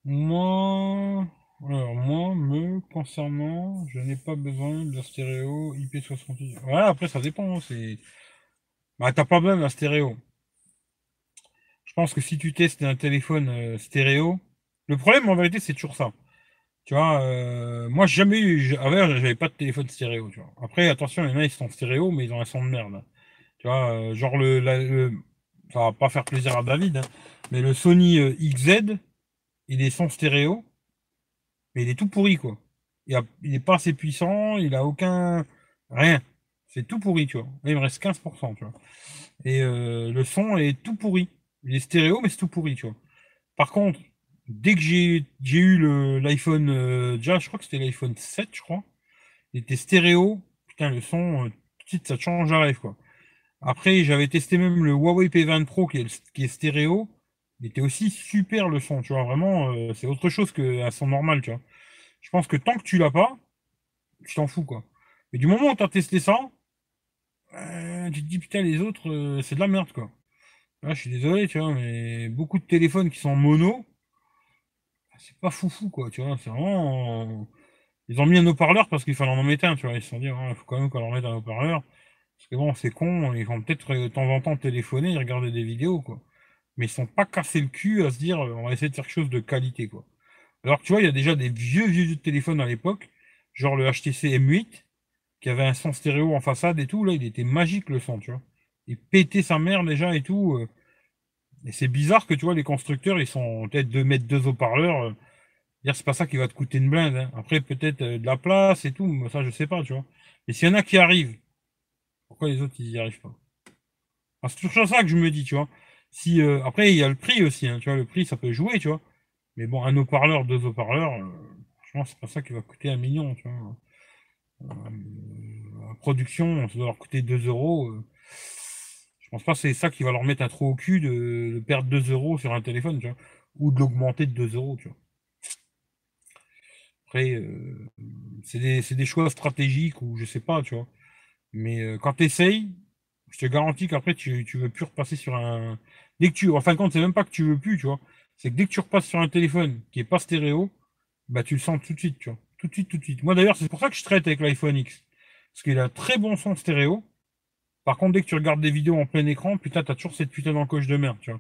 Moi, alors moi, me concernant, je n'ai pas besoin de la stéréo IP68. Voilà, après ça dépend. Hein, c'est, bah t'as pas besoin la stéréo. Je pense que si tu testes un téléphone euh, stéréo, le problème en vérité c'est toujours ça. Tu vois, euh, moi jamais eu, avant j'avais pas de téléphone stéréo. Tu vois. Après attention, il y ils sont stéréo mais ils ont un son de merde. Tu vois, euh, genre le, ça va pas faire plaisir à David, hein, mais le Sony XZ, il est son stéréo, mais il est tout pourri quoi. Il, a, il est pas assez puissant, il a aucun rien. C'est tout pourri, tu vois. il me reste 15%, tu vois. Et euh, le son est tout pourri. Il est stéréo, mais c'est tout pourri, tu vois. Par contre, dès que j'ai eu l'iPhone, euh, déjà, je crois que c'était l'iPhone 7, je crois. Il était stéréo. Putain, le son, euh, ça change à rêve, quoi. Après, j'avais testé même le Huawei P20 Pro qui est, stéréo. Il était aussi super le son, tu vois. Vraiment, c'est autre chose qu'un son normal, tu vois. Je pense que tant que tu l'as pas, tu t'en fous, quoi. Mais du moment où tu as testé ça, euh, tu te dis putain les autres euh, c'est de la merde quoi. je suis désolé tu vois mais beaucoup de téléphones qui sont mono, c'est pas foufou quoi tu vois c'est vraiment ils ont mis un haut-parleur parce qu'il fallait en mettre un tu vois ils se sont dit il faut quand même qu'on leur mette un haut-parleur parce que bon c'est con ils vont peut-être de temps en temps téléphoner et regarder des vidéos quoi mais ils sont pas cassés le cul à se dire on va essayer de faire quelque chose de qualité quoi alors tu vois il y a déjà des vieux vieux téléphones à l'époque genre le HTC M8 qui avait un son stéréo en façade et tout, là, il était magique le son, tu vois. Il pétait sa mère déjà et tout. Euh. Et c'est bizarre que, tu vois, les constructeurs, ils sont peut-être de mettre deux haut-parleurs. Euh. C'est pas ça qui va te coûter une blinde. Hein. Après, peut-être euh, de la place et tout, ça, je sais pas, tu vois. Mais s'il y en a qui arrivent, pourquoi les autres, ils y arrivent pas? C'est toujours ça que je me dis, tu vois. Si, après, il y a le prix aussi, hein, tu vois. Le prix, ça peut jouer, tu vois. Mais bon, un haut-parleur, deux haut-parleurs, franchement, c'est pas ça qui va coûter un million, tu vois. Euh, production, ça doit leur coûter 2 euros. Euh. Je pense pas que c'est ça qui va leur mettre un trou au cul de, perdre 2 euros sur un téléphone, tu vois, ou de l'augmenter de 2 euros, tu vois. Après, euh, c'est des, choix stratégiques ou je sais pas, tu vois. Mais quand tu essayes, je te garantis qu'après, tu, tu veux plus repasser sur un. Dès que tu. En fin de compte, c'est même pas que tu veux plus, tu vois. C'est que dès que tu repasses sur un téléphone qui est pas stéréo, bah tu le sens tout de suite, tu vois. Tout de suite, tout de suite. Moi d'ailleurs, c'est pour ça que je traite avec l'iPhone X. Parce qu'il a très bon son stéréo. Par contre, dès que tu regardes des vidéos en plein écran, putain, t'as toujours cette putain d'encoche de merde, tu vois.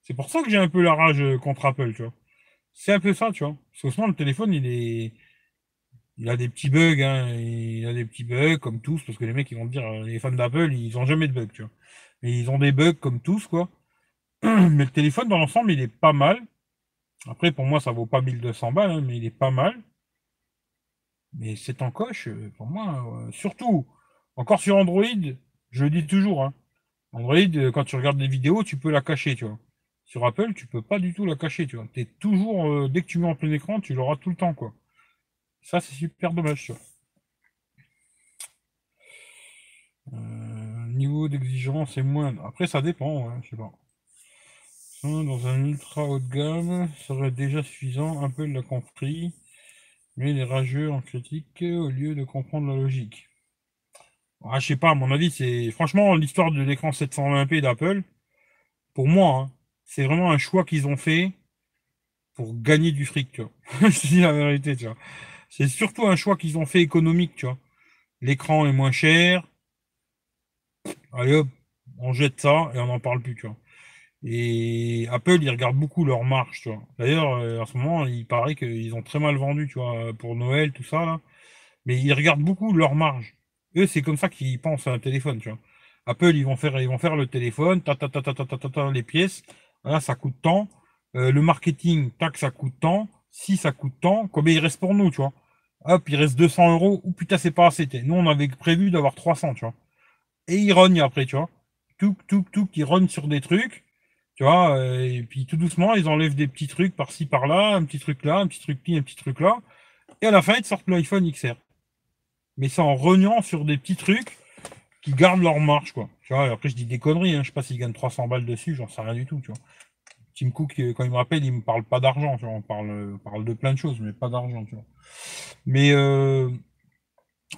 C'est pour ça que j'ai un peu la rage euh, contre Apple, tu vois. C'est un peu ça, tu vois. Parce que le téléphone, il est. Il a des petits bugs, hein. Il a des petits bugs, comme tous, parce que les mecs, ils vont te dire, euh, les fans d'Apple, ils ont jamais de bugs, tu vois. Mais ils ont des bugs comme tous, quoi. Mais le téléphone, dans l'ensemble, il est pas mal. Après, pour moi, ça vaut pas 1200 balles, hein, mais il est pas mal. Mais c'est en coche, euh, pour moi, surtout, encore sur Android, je le dis toujours, hein, Android, euh, quand tu regardes des vidéos, tu peux la cacher, tu vois. Sur Apple, tu peux pas du tout la cacher, tu vois. Es toujours, dès que tu mets en plein écran, tu l'auras tout le temps, quoi. Ça, c'est super dommage, tu vois. niveau d'exigence est moindre. Après, ça dépend, hein, je sais pas. Dans un ultra haut de gamme, serait déjà suffisant, un peu de la compris mais les rageux en critique au lieu de comprendre la logique. Ah, je sais pas, à mon avis, c'est franchement l'histoire de l'écran 720p d'Apple. Pour moi, hein, c'est vraiment un choix qu'ils ont fait pour gagner du fric, tu vois. je dis la vérité, tu vois. C'est surtout un choix qu'ils ont fait économique, tu vois. L'écran est moins cher. Allez hop, on jette ça et on n'en parle plus, tu vois. Et Apple, ils regardent beaucoup leur marge, tu vois. D'ailleurs, euh, en ce moment, il paraît qu'ils ont très mal vendu, tu vois, pour Noël, tout ça, là. Mais ils regardent beaucoup leur marge. Eux, c'est comme ça qu'ils pensent à un téléphone, tu vois. Apple, ils vont faire, ils vont faire le téléphone, ta ta ta ta ta ta ta, les pièces. Voilà, ça coûte tant. Euh, le marketing, tac, ça coûte tant. Si ça coûte tant, combien il reste pour nous, tu vois? Hop, il reste 200 euros. Ou putain, c'est pas assez. Nous, on avait prévu d'avoir 300, tu vois. Et ils rognent après, tu vois. Tout, tout, tout, ils rognent sur des trucs. Tu vois, euh, et puis tout doucement, ils enlèvent des petits trucs par-ci, par-là, un petit truc là, un petit truc là, un petit truc là. Et à la fin, ils sortent l'iPhone XR. Mais c'est en rognant sur des petits trucs qui gardent leur marche, quoi. Tu vois, après, je dis des conneries, hein. je sais pas s'ils gagnent 300 balles dessus, j'en sais rien du tout, tu vois. Tim Cook, euh, quand il me rappelle, il me parle pas d'argent, tu vois. On parle, parle de plein de choses, mais pas d'argent, tu vois. Mais, euh,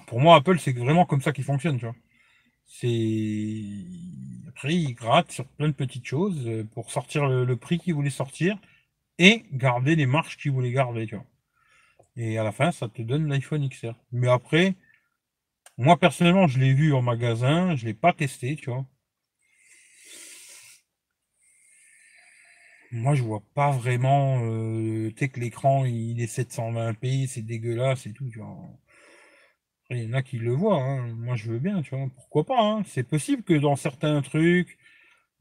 Pour moi, Apple, c'est vraiment comme ça qu'il fonctionne, tu vois. C'est. Après, il gratte sur plein de petites choses euh, pour sortir le, prix qu'il voulait sortir et garder les marges qu'il voulait garder, tu vois. Et à la fin, ça te donne l'iPhone XR. Mais après, moi personnellement, je l'ai vu en magasin, je l'ai pas testé, tu vois. Moi, je vois pas vraiment euh, tu que l'écran il est 720p, c'est dégueulasse et tout, tu vois. Il y en a qui le voient, hein. moi je veux bien, tu vois. Pourquoi pas, hein. C'est possible que dans certains trucs,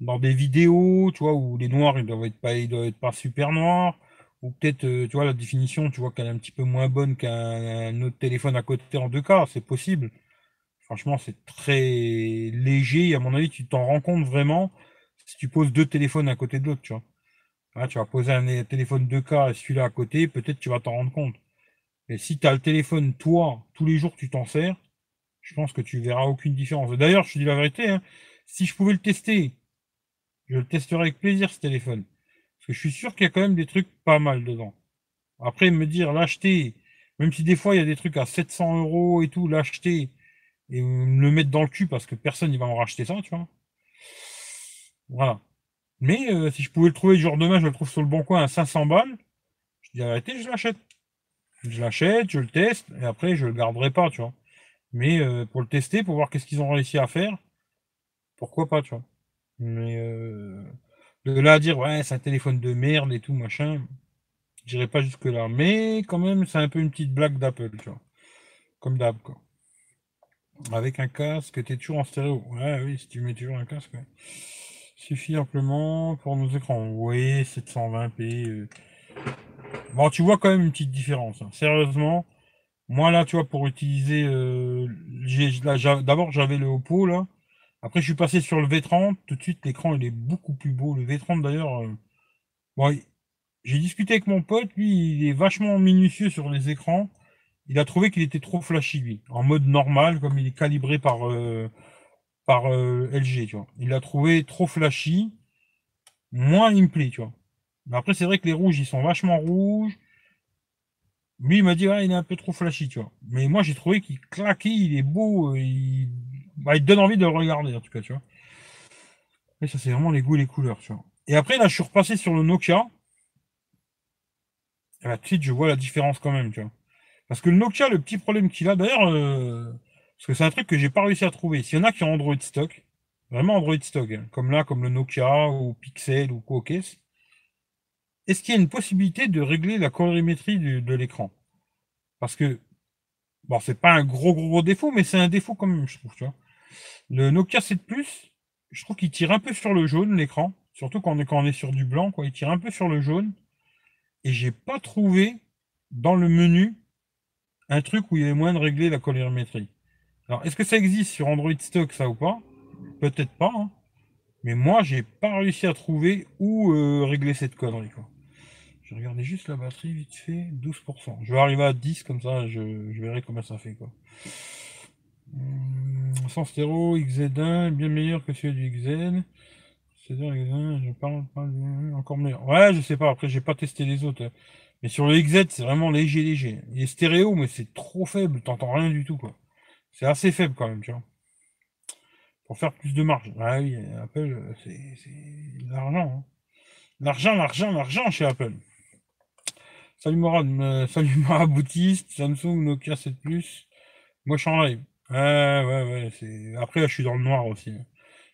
dans des vidéos, tu vois, où les noirs ils doivent être pas, ils doivent être pas super noirs, ou peut-être, euh, tu vois, la définition, tu vois qu'elle est un petit peu moins bonne qu'un autre téléphone à côté en 2K, c'est possible. Franchement, c'est très léger. À mon avis, tu t'en rends compte vraiment si tu poses deux téléphones à côté de l'autre, tu. Ah, tu vas poser un téléphone 2K et celui-là à côté, peut-être tu vas t'en rendre compte. Mais si tu as le téléphone, toi, tous les jours tu t'en sers, je pense que tu verras aucune différence. D'ailleurs, je te dis la vérité, hein, si je pouvais le tester, je le testerais avec plaisir ce téléphone. Parce que je suis sûr qu'il y a quand même des trucs pas mal dedans. Après, me dire l'acheter, même si des fois il y a des trucs à 700 euros et tout, l'acheter et me le mettre dans le cul parce que personne ne va en racheter ça, tu vois. Voilà. Mais euh, si je pouvais le trouver jour demain, je le trouve sur le bon coin à 500 balles, je dis vérité, je l'achète. Je l'achète, je le teste, et après je le garderai pas, tu vois. Mais euh, pour le tester, pour voir qu'est-ce qu'ils ont réussi à faire, pourquoi pas, tu vois. Mais euh, de là à dire ouais, c'est un téléphone de merde et tout, machin, j'irai pas jusque là. Mais quand même, c'est un peu une petite blague d'Apple, tu vois. Comme d'hab, quoi. Avec un casque, t'es toujours en stéréo. Ouais, oui, si tu mets toujours un casque, Suffit amplement pour nos écrans. Oui, 720p. Euh. Bon, tu vois quand même une petite différence. Hein. Sérieusement, moi là, tu vois, pour utiliser, euh, d'abord j'avais le Oppo là. Après, je suis passé sur le V30. Tout de suite, l'écran il est beaucoup plus beau. Le V30 d'ailleurs, euh, j'ai discuté avec mon pote. Lui, il est vachement minutieux sur les écrans. Il a trouvé qu'il était trop flashy lui, en mode normal, comme il est calibré par par euh, LG, tu vois. Il l'a trouvé trop flashy. Moins il me plaît, tu vois. Mais après, c'est vrai que les rouges, ils sont vachement rouges. Lui, il m'a dit, ouais, il est un peu trop flashy, tu vois. Mais moi, j'ai trouvé qu'il claquait, il est beau, euh, il... Bah, donne envie de le regarder, en tout cas, tu vois. Mais ça, c'est vraiment les goûts et les couleurs, tu vois. Et après, là, je suis repassé sur le Nokia. Et là, tout je vois la différence quand même, tu vois. Parce que le Nokia, le petit problème qu'il a, d'ailleurs, euh, parce que c'est un truc que j'ai pas réussi à trouver. S'il y en a qui ont Android stock, vraiment Android stock, hein, comme là, comme le Nokia ou Pixel ou Quokes, est-ce qu'il y a une possibilité de régler la colorimétrie de, l'écran? Parce que, bon, c'est pas un gros, gros, défaut, mais c'est un défaut quand même, je trouve. Le Nokia 7 Plus, je trouve qu'il tire un peu sur le jaune, l'écran. Surtout quand on, est, quand on est sur du blanc, quoi. Il tire un peu sur le jaune. Et j'ai pas trouvé dans le menu un truc où il y avait de régler la colorimétrie. Alors, est-ce que ça existe sur Android Stock, ça ou pas? Peut-être pas. Hein. Mais moi, j'ai pas réussi à trouver où euh, régler cette connerie. Quoi. Je regardais juste la batterie vite fait, 12%. Je vais arriver à 10 comme ça, je, verrai comment ça fait. quoi. Hum, sans stéro, XZ1 bien meilleur que celui du XZ. C'est XZ1, je parle pas encore meilleur. Ouais, je sais pas, après j'ai pas testé les autres. Mais sur le XZ, c'est vraiment léger, léger. Il est stéréo, mais c'est trop faible, t'entends rien du tout, quoi. C'est assez faible quand même, tu vois. Pour faire plus de marge. Ah oui, Apple, c'est l'argent. Hein. L'argent, l'argent, l'argent chez Apple. Salut Morad, euh, salut Maraboutiste, Samsung, Nokia 7 Plus. Moi je suis en live. Ouais, ouais, ouais. Après là je suis dans le noir aussi. Hein.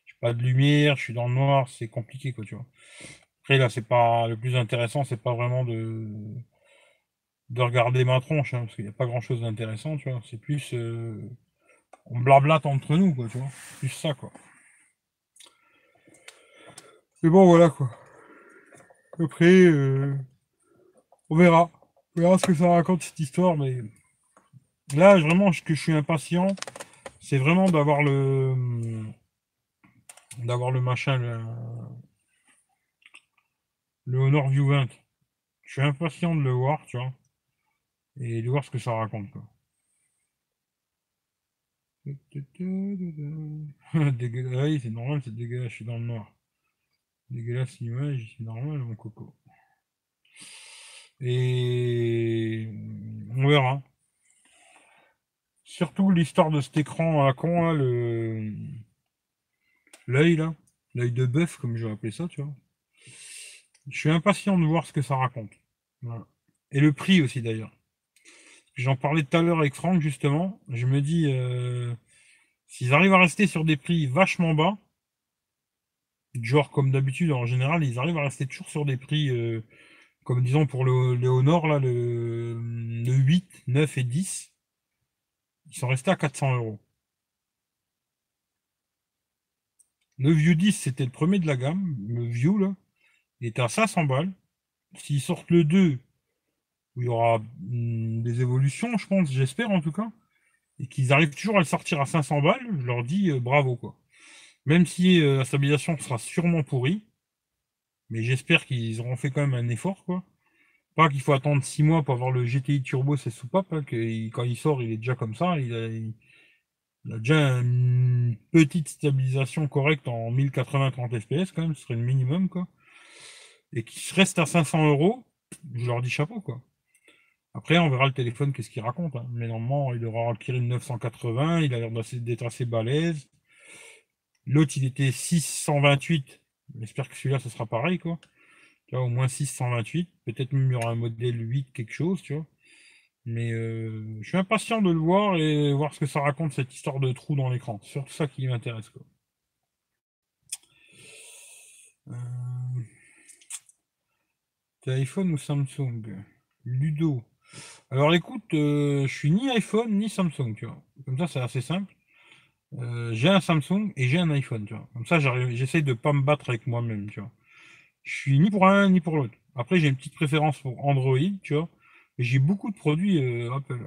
J'ai pas de lumière, je suis dans le noir, c'est compliqué quoi, tu vois. Après là c'est pas le plus intéressant, c'est pas vraiment de de regarder ma tronche, hein, parce qu'il n'y a pas grand chose d'intéressant, tu vois. C'est plus euh, on blablate entre nous, quoi, tu vois. Plus ça, quoi. Mais bon, voilà, quoi. Après, euh, on verra. On verra ce que ça raconte, cette histoire, mais là, vraiment, ce que je suis impatient, c'est vraiment d'avoir le... d'avoir le machin. Le Honor View 20. Je suis impatient de le voir, tu vois. Et de voir ce que ça raconte, quoi. dégueulasse, oui, c'est normal, c'est dégueulasse, je suis dans le noir. Dégueulasse image, c'est normal, mon coco. Et on verra. surtout l'histoire de cet écran à con, là, le. L'œil, là. L'œil de bœuf, comme je vais appeler ça, tu vois. Je suis impatient de voir ce que ça raconte. Et le prix aussi, d'ailleurs. J'en parlais tout à l'heure avec Franck, justement. Je me dis, euh, s'ils arrivent à rester sur des prix vachement bas, genre comme d'habitude, en général, ils arrivent à rester toujours sur des prix, euh, comme disons pour le Léonore, là, le, le 8, 9 et 10. Ils sont restés à 400 euros. Le View 10, c'était le premier de la gamme. Le View, là, il était à 500 balles. S'ils sortent le 2, où il y aura hmm, des évolutions, je pense, j'espère en tout cas, et qu'ils arrivent toujours à le sortir à 500 balles, je leur dis euh, bravo, quoi. Même si euh, la stabilisation sera sûrement pourrie, mais j'espère qu'ils auront fait quand même un effort. Pas qu'il faut attendre 6 mois pour avoir le GTI Turbo, c'est soupape, hein, que quand il sort, il est déjà comme ça, il a, a déjà une petite stabilisation correcte en 1080-30 fps quand même, ce serait le minimum quoi. Et qui reste à 500 euros, je leur dis chapeau quoi. Après, on verra le téléphone, qu'est-ce qu'il raconte. Hein. Mais normalement, il aura le Kirin 980, il a l'air d'être assez balèze. L'autre, il était 628. J'espère que celui-là, ce sera pareil, quoi. Au moins 628. Peut-être même il y aura un modèle 8, quelque chose, tu vois. Mais euh, je suis impatient de le voir et voir ce que ça raconte cette histoire de trou dans l'écran. C'est surtout ça qui m'intéresse. Euh... T'es iPhone ou Samsung? Ludo. Alors écoute, euh, je suis ni iPhone ni Samsung, tu vois. Comme ça, c'est assez simple. Euh, j'ai un Samsung et j'ai un iPhone, tu vois. Comme ça, j'essaie de pas me battre avec moi-même, tu vois. Je suis ni pour un ni pour l'autre. Après, j'ai une petite préférence pour Android, tu vois j'ai beaucoup de produits euh, Apple.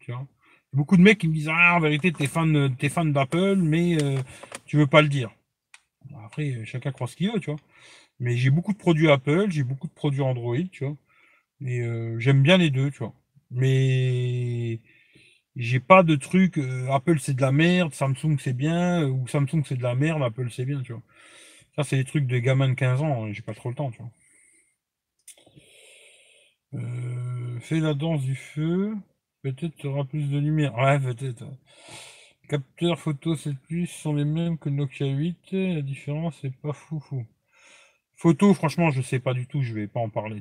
Tu vois. Beaucoup de mecs qui me disent Ah, en vérité, t'es fan, fan d'Apple, mais tu veux pas le dire. Après, chacun croit ce qu'il veut, tu vois. Mais j'ai beaucoup de produits Apple, j'ai beaucoup de produits Android, tu vois. Et euh, j'aime bien les deux, tu vois. Mais j'ai pas de truc Apple c'est de la merde, Samsung c'est bien, ou Samsung c'est de la merde, Apple c'est bien, tu vois. Ça, c'est des trucs de gamins de 15 ans, hein, j'ai pas trop le temps, tu vois. Euh, fais la danse du feu. Peut-être tu auras plus de lumière. Ouais, peut-être. Capteur photo 7 Plus sont les mêmes que Nokia 8. La différence c'est pas fou fou. Photo, franchement, je sais pas du tout. Je vais pas en parler.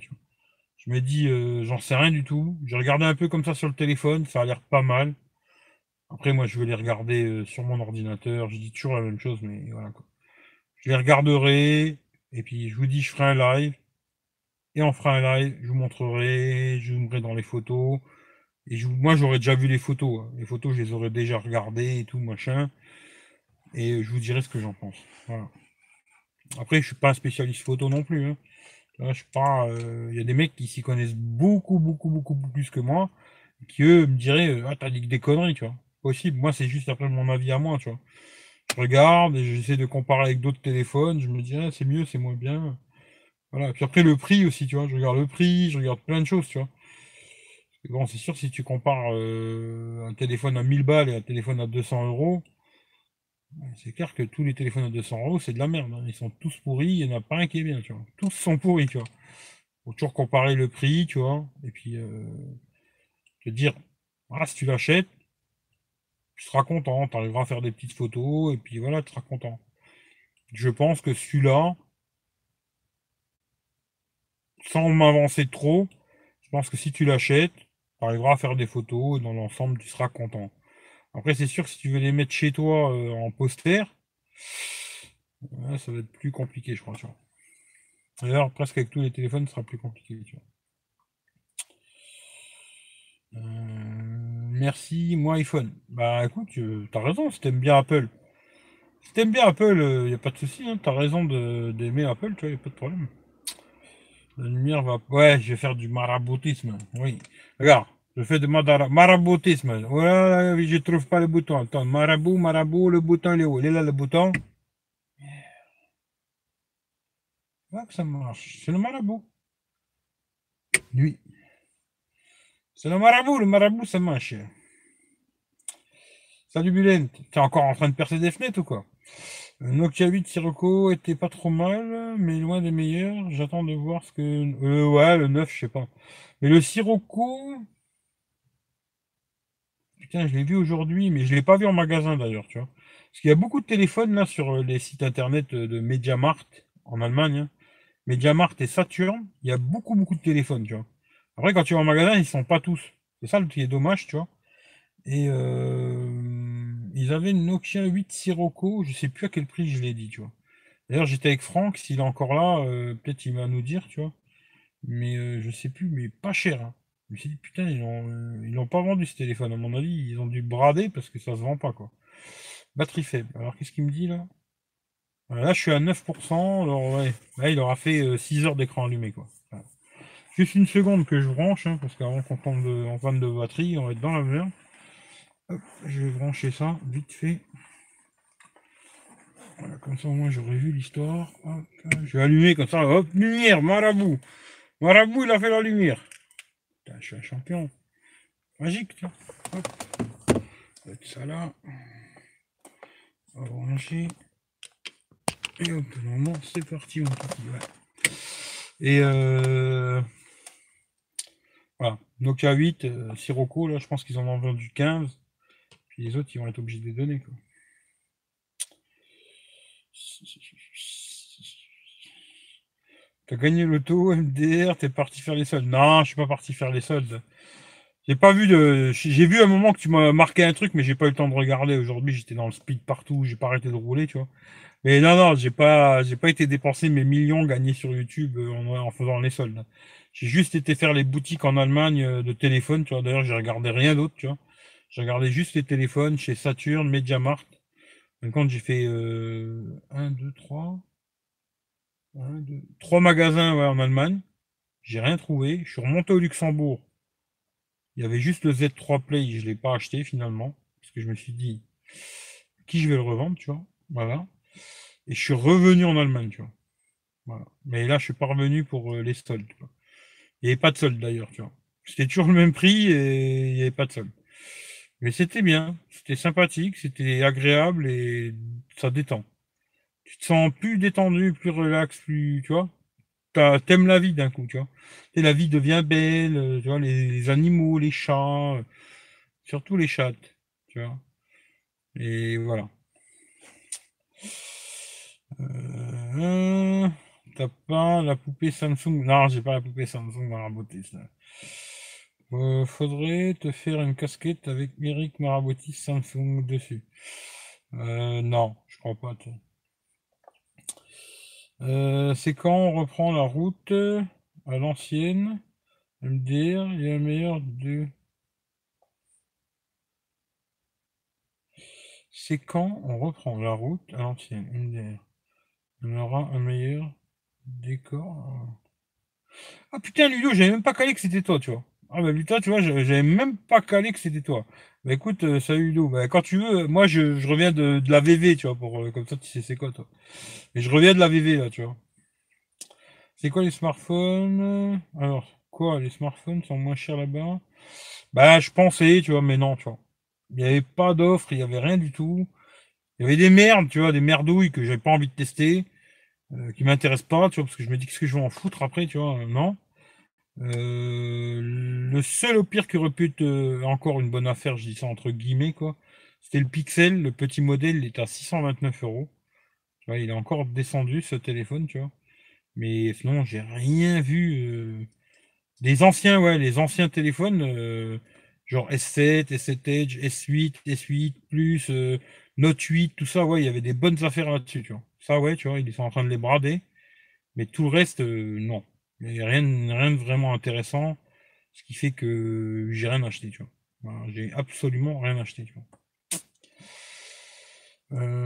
Je me dis, euh, j'en sais rien du tout. J'ai regardé un peu comme ça sur le téléphone. Ça a l'air pas mal. Après, moi, je vais les regarder euh, sur mon ordinateur. Je dis toujours la même chose, mais voilà quoi. Je les regarderai. Et puis, je vous dis, je ferai un live. Et on fera un live, je vous montrerai, je vous montrerai dans les photos. Et moi, j'aurais déjà vu les photos. Hein. Les photos, je les aurais déjà regardées et tout, machin. Et je vous dirai ce que j'en pense. Voilà. Après, je suis pas un spécialiste photo non plus. Hein. suis pas. Euh, il y a des mecs qui s'y connaissent beaucoup, beaucoup, beaucoup plus que moi, qui eux me diraient euh, Ah, t'as dit des conneries, tu vois. Possible. Moi, c'est juste après mon avis à moi, tu vois. Je regarde et j'essaie de comparer avec d'autres téléphones. Je me dis ah, c'est mieux, c'est moins bien. Voilà. Puis après, le prix aussi, tu vois. Je regarde le prix, je regarde plein de choses, tu vois. Bon, c'est sûr, si tu compares euh, un téléphone à 1000 balles et un téléphone à 200 euros, c'est clair que tous les téléphones à 200 euros, c'est de la merde. Hein. Ils sont tous pourris, il n'y en a pas un qui est bien, tu vois. Tous sont pourris, tu vois. Faut toujours comparer le prix, tu vois. Et puis, euh, te dire, voilà, si tu l'achètes, tu seras content, tu arriveras à faire des petites photos, et puis voilà, tu seras content. Je pense que celui-là, sans m'avancer trop, je pense que si tu l'achètes, tu arriveras à faire des photos et dans l'ensemble, tu seras content. Après, c'est sûr que si tu veux les mettre chez toi euh, en poster, ça va être plus compliqué, je crois. D'ailleurs, presque avec tous les téléphones, ce sera plus compliqué. Euh, merci, moi iPhone. Bah écoute, tu as raison, si t'aimes bien Apple. Si t'aimes bien Apple, il euh, n'y a pas de souci, hein, tu as raison d'aimer Apple, tu vois, il a pas de problème. La lumière va. Ouais, je vais faire du maraboutisme. Oui. Regarde, je fais du maraboutisme. Voilà, je trouve pas le bouton. Attends, marabout, marabout, le bouton, il est où? Il est là, le bouton? Ouais, que ça marche. C'est le marabout. Lui. C'est le marabout, le marabout, ça marche. Salut Bulent, t'es encore en train de percer des fenêtres ou quoi? Nokia 8 Sirocco était pas trop mal, mais loin des meilleurs. J'attends de voir ce que. Euh, ouais, le 9, je sais pas. Mais le Sirocco. Putain, je l'ai vu aujourd'hui, mais je l'ai pas vu en magasin d'ailleurs, tu vois. Parce qu'il y a beaucoup de téléphones là sur les sites internet de MediaMarkt en Allemagne. Hein. MediaMarkt et Saturn, il y a beaucoup beaucoup de téléphones, tu vois. Après, quand tu vas en magasin, ils sont pas tous. C'est ça qui est dommage, tu vois. Et euh, ils avaient une Nokia 8 Sirocco, je sais plus à quel prix je l'ai dit, tu vois. D'ailleurs, j'étais avec Franck, s'il est encore là, euh, peut-être il va nous dire, tu vois. Mais euh, je sais plus, mais pas cher. Hein. Je me suis dit, putain, ils l'ont pas vendu ce téléphone. À mon avis, ils ont dû brader parce que ça se vend pas, quoi. Batterie faible. Alors, qu'est-ce qu'il me dit là? Là, je suis à 9%. Alors, ouais. Il aura fait 6 heures d'écran allumé, quoi. Juste une seconde que je branche, hein, parce qu'avant qu'on tombe en panne de batterie, on va être dans la merde. je vais brancher ça vite fait. Voilà, comme ça au moins j'aurais vu l'histoire. Je vais allumer comme ça. Hop, lumière, marabout. Marabout, il a fait la lumière. Je suis un champion. Magique, tiens. Hop. Ça là. On va brancher. Et hop, normalement, c'est parti. Et euh, voilà. Nokia 8, euh, là, je pense qu'ils en ont vendu 15. Puis les autres, ils vont être obligés de les donner. T'as gagné l'auto, MDR, t'es parti faire les soldes. Non, je suis pas parti faire les soldes. J'ai pas vu de. J'ai vu un moment que tu m'as marqué un truc, mais j'ai pas eu le temps de regarder. Aujourd'hui, j'étais dans le speed partout, j'ai pas arrêté de rouler, tu vois. Mais non, non, j'ai pas, j'ai pas été dépenser mes millions gagnés sur YouTube euh, en, faisant les soldes. J'ai juste été faire les boutiques en Allemagne euh, de téléphone, tu vois. D'ailleurs, j'ai regardé rien d'autre, tu vois. J'ai regardé juste les téléphones chez Saturn, MediaMarkt. Quand j'ai fait euh, 1, 2, 3. 1, 2, 3 magasins ouais, en Allemagne. J'ai rien trouvé. Je suis remonté au Luxembourg. Il y avait juste le Z3 Play, je l'ai pas acheté finalement. Parce que je me suis dit, qui je vais le revendre, tu vois? Voilà. Et je suis revenu en Allemagne, tu vois. Mais là, je suis pas revenu pour euh, les soldes. Tu. Il n'y avait pas de solde d'ailleurs, tu vois. C'était toujours le même prix et il n'y avait pas de solde. Mais c'était bien, c'était sympathique, c'était agréable et ça détend. Tu te sens plus détendu, plus relax, plus, tu vois. T'aimes la vie d'un coup, tu vois. Et la vie devient belle, euh, tu vois, les, animaux, les chats, euh, surtout les chats, tu vois. Et voilà. Euh, T'as pas la poupée Samsung? Non, j'ai pas la poupée Samsung dans faudrait te faire une casquette avec Eric Marabotis Samsung dessus. Non, je crois pas. Euh, c'est quand on reprend la route à l'ancienne. MDR, il y a un meilleur de. C'est quand on reprend la route à l'ancienne MDR. On aura un meilleur décor. Ah putain, Ludo, j'avais même pas calé que c'était toi, tu vois. Ah bah putain, tu vois, j'avais même pas calé que c'était toi. Bah écoute, euh, salut Ludo. Bah, quand tu veux, moi je, reviens de, la VV, tu vois, pour euh, comme ça tu sais c'est quoi toi. Mais je reviens de la VV là, tu vois. C'est quoi les smartphones? Alors, quoi, les smartphones sont moins chers là-bas? Bah je pensais, tu vois, mais non, tu vois. Il n'y avait pas d'offre, il n'y avait rien du tout. Il y avait des merdes, tu vois, des merdouilles que j'avais pas envie de tester, euh, qui m'intéressent pas, tu vois, parce que je me dis qu'est-ce que je vais en foutre après, tu vois, non. Euh, le seul au pire qui aurait pu être euh, encore une bonne affaire, je dis ça entre guillemets, quoi, c'était le Pixel, le petit modèle, il est à 629 euros. Tu vois, il est encore descendu ce téléphone, tu vois. Mais sinon, j'ai rien vu. Euh... Les anciens, ouais, les anciens téléphones, euh, genre S7, S7 Edge, S8, S8 Plus, euh, Note 8, tout ça, ouais, il y avait des bonnes affaires là-dessus, tu vois. Ça, ouais, tu vois, ils sont en train de les brader. Mais tout le reste, non. Rien, rien de vraiment intéressant, ce qui fait que j'ai rien acheté, tu vois. j'ai absolument rien acheté. Euh...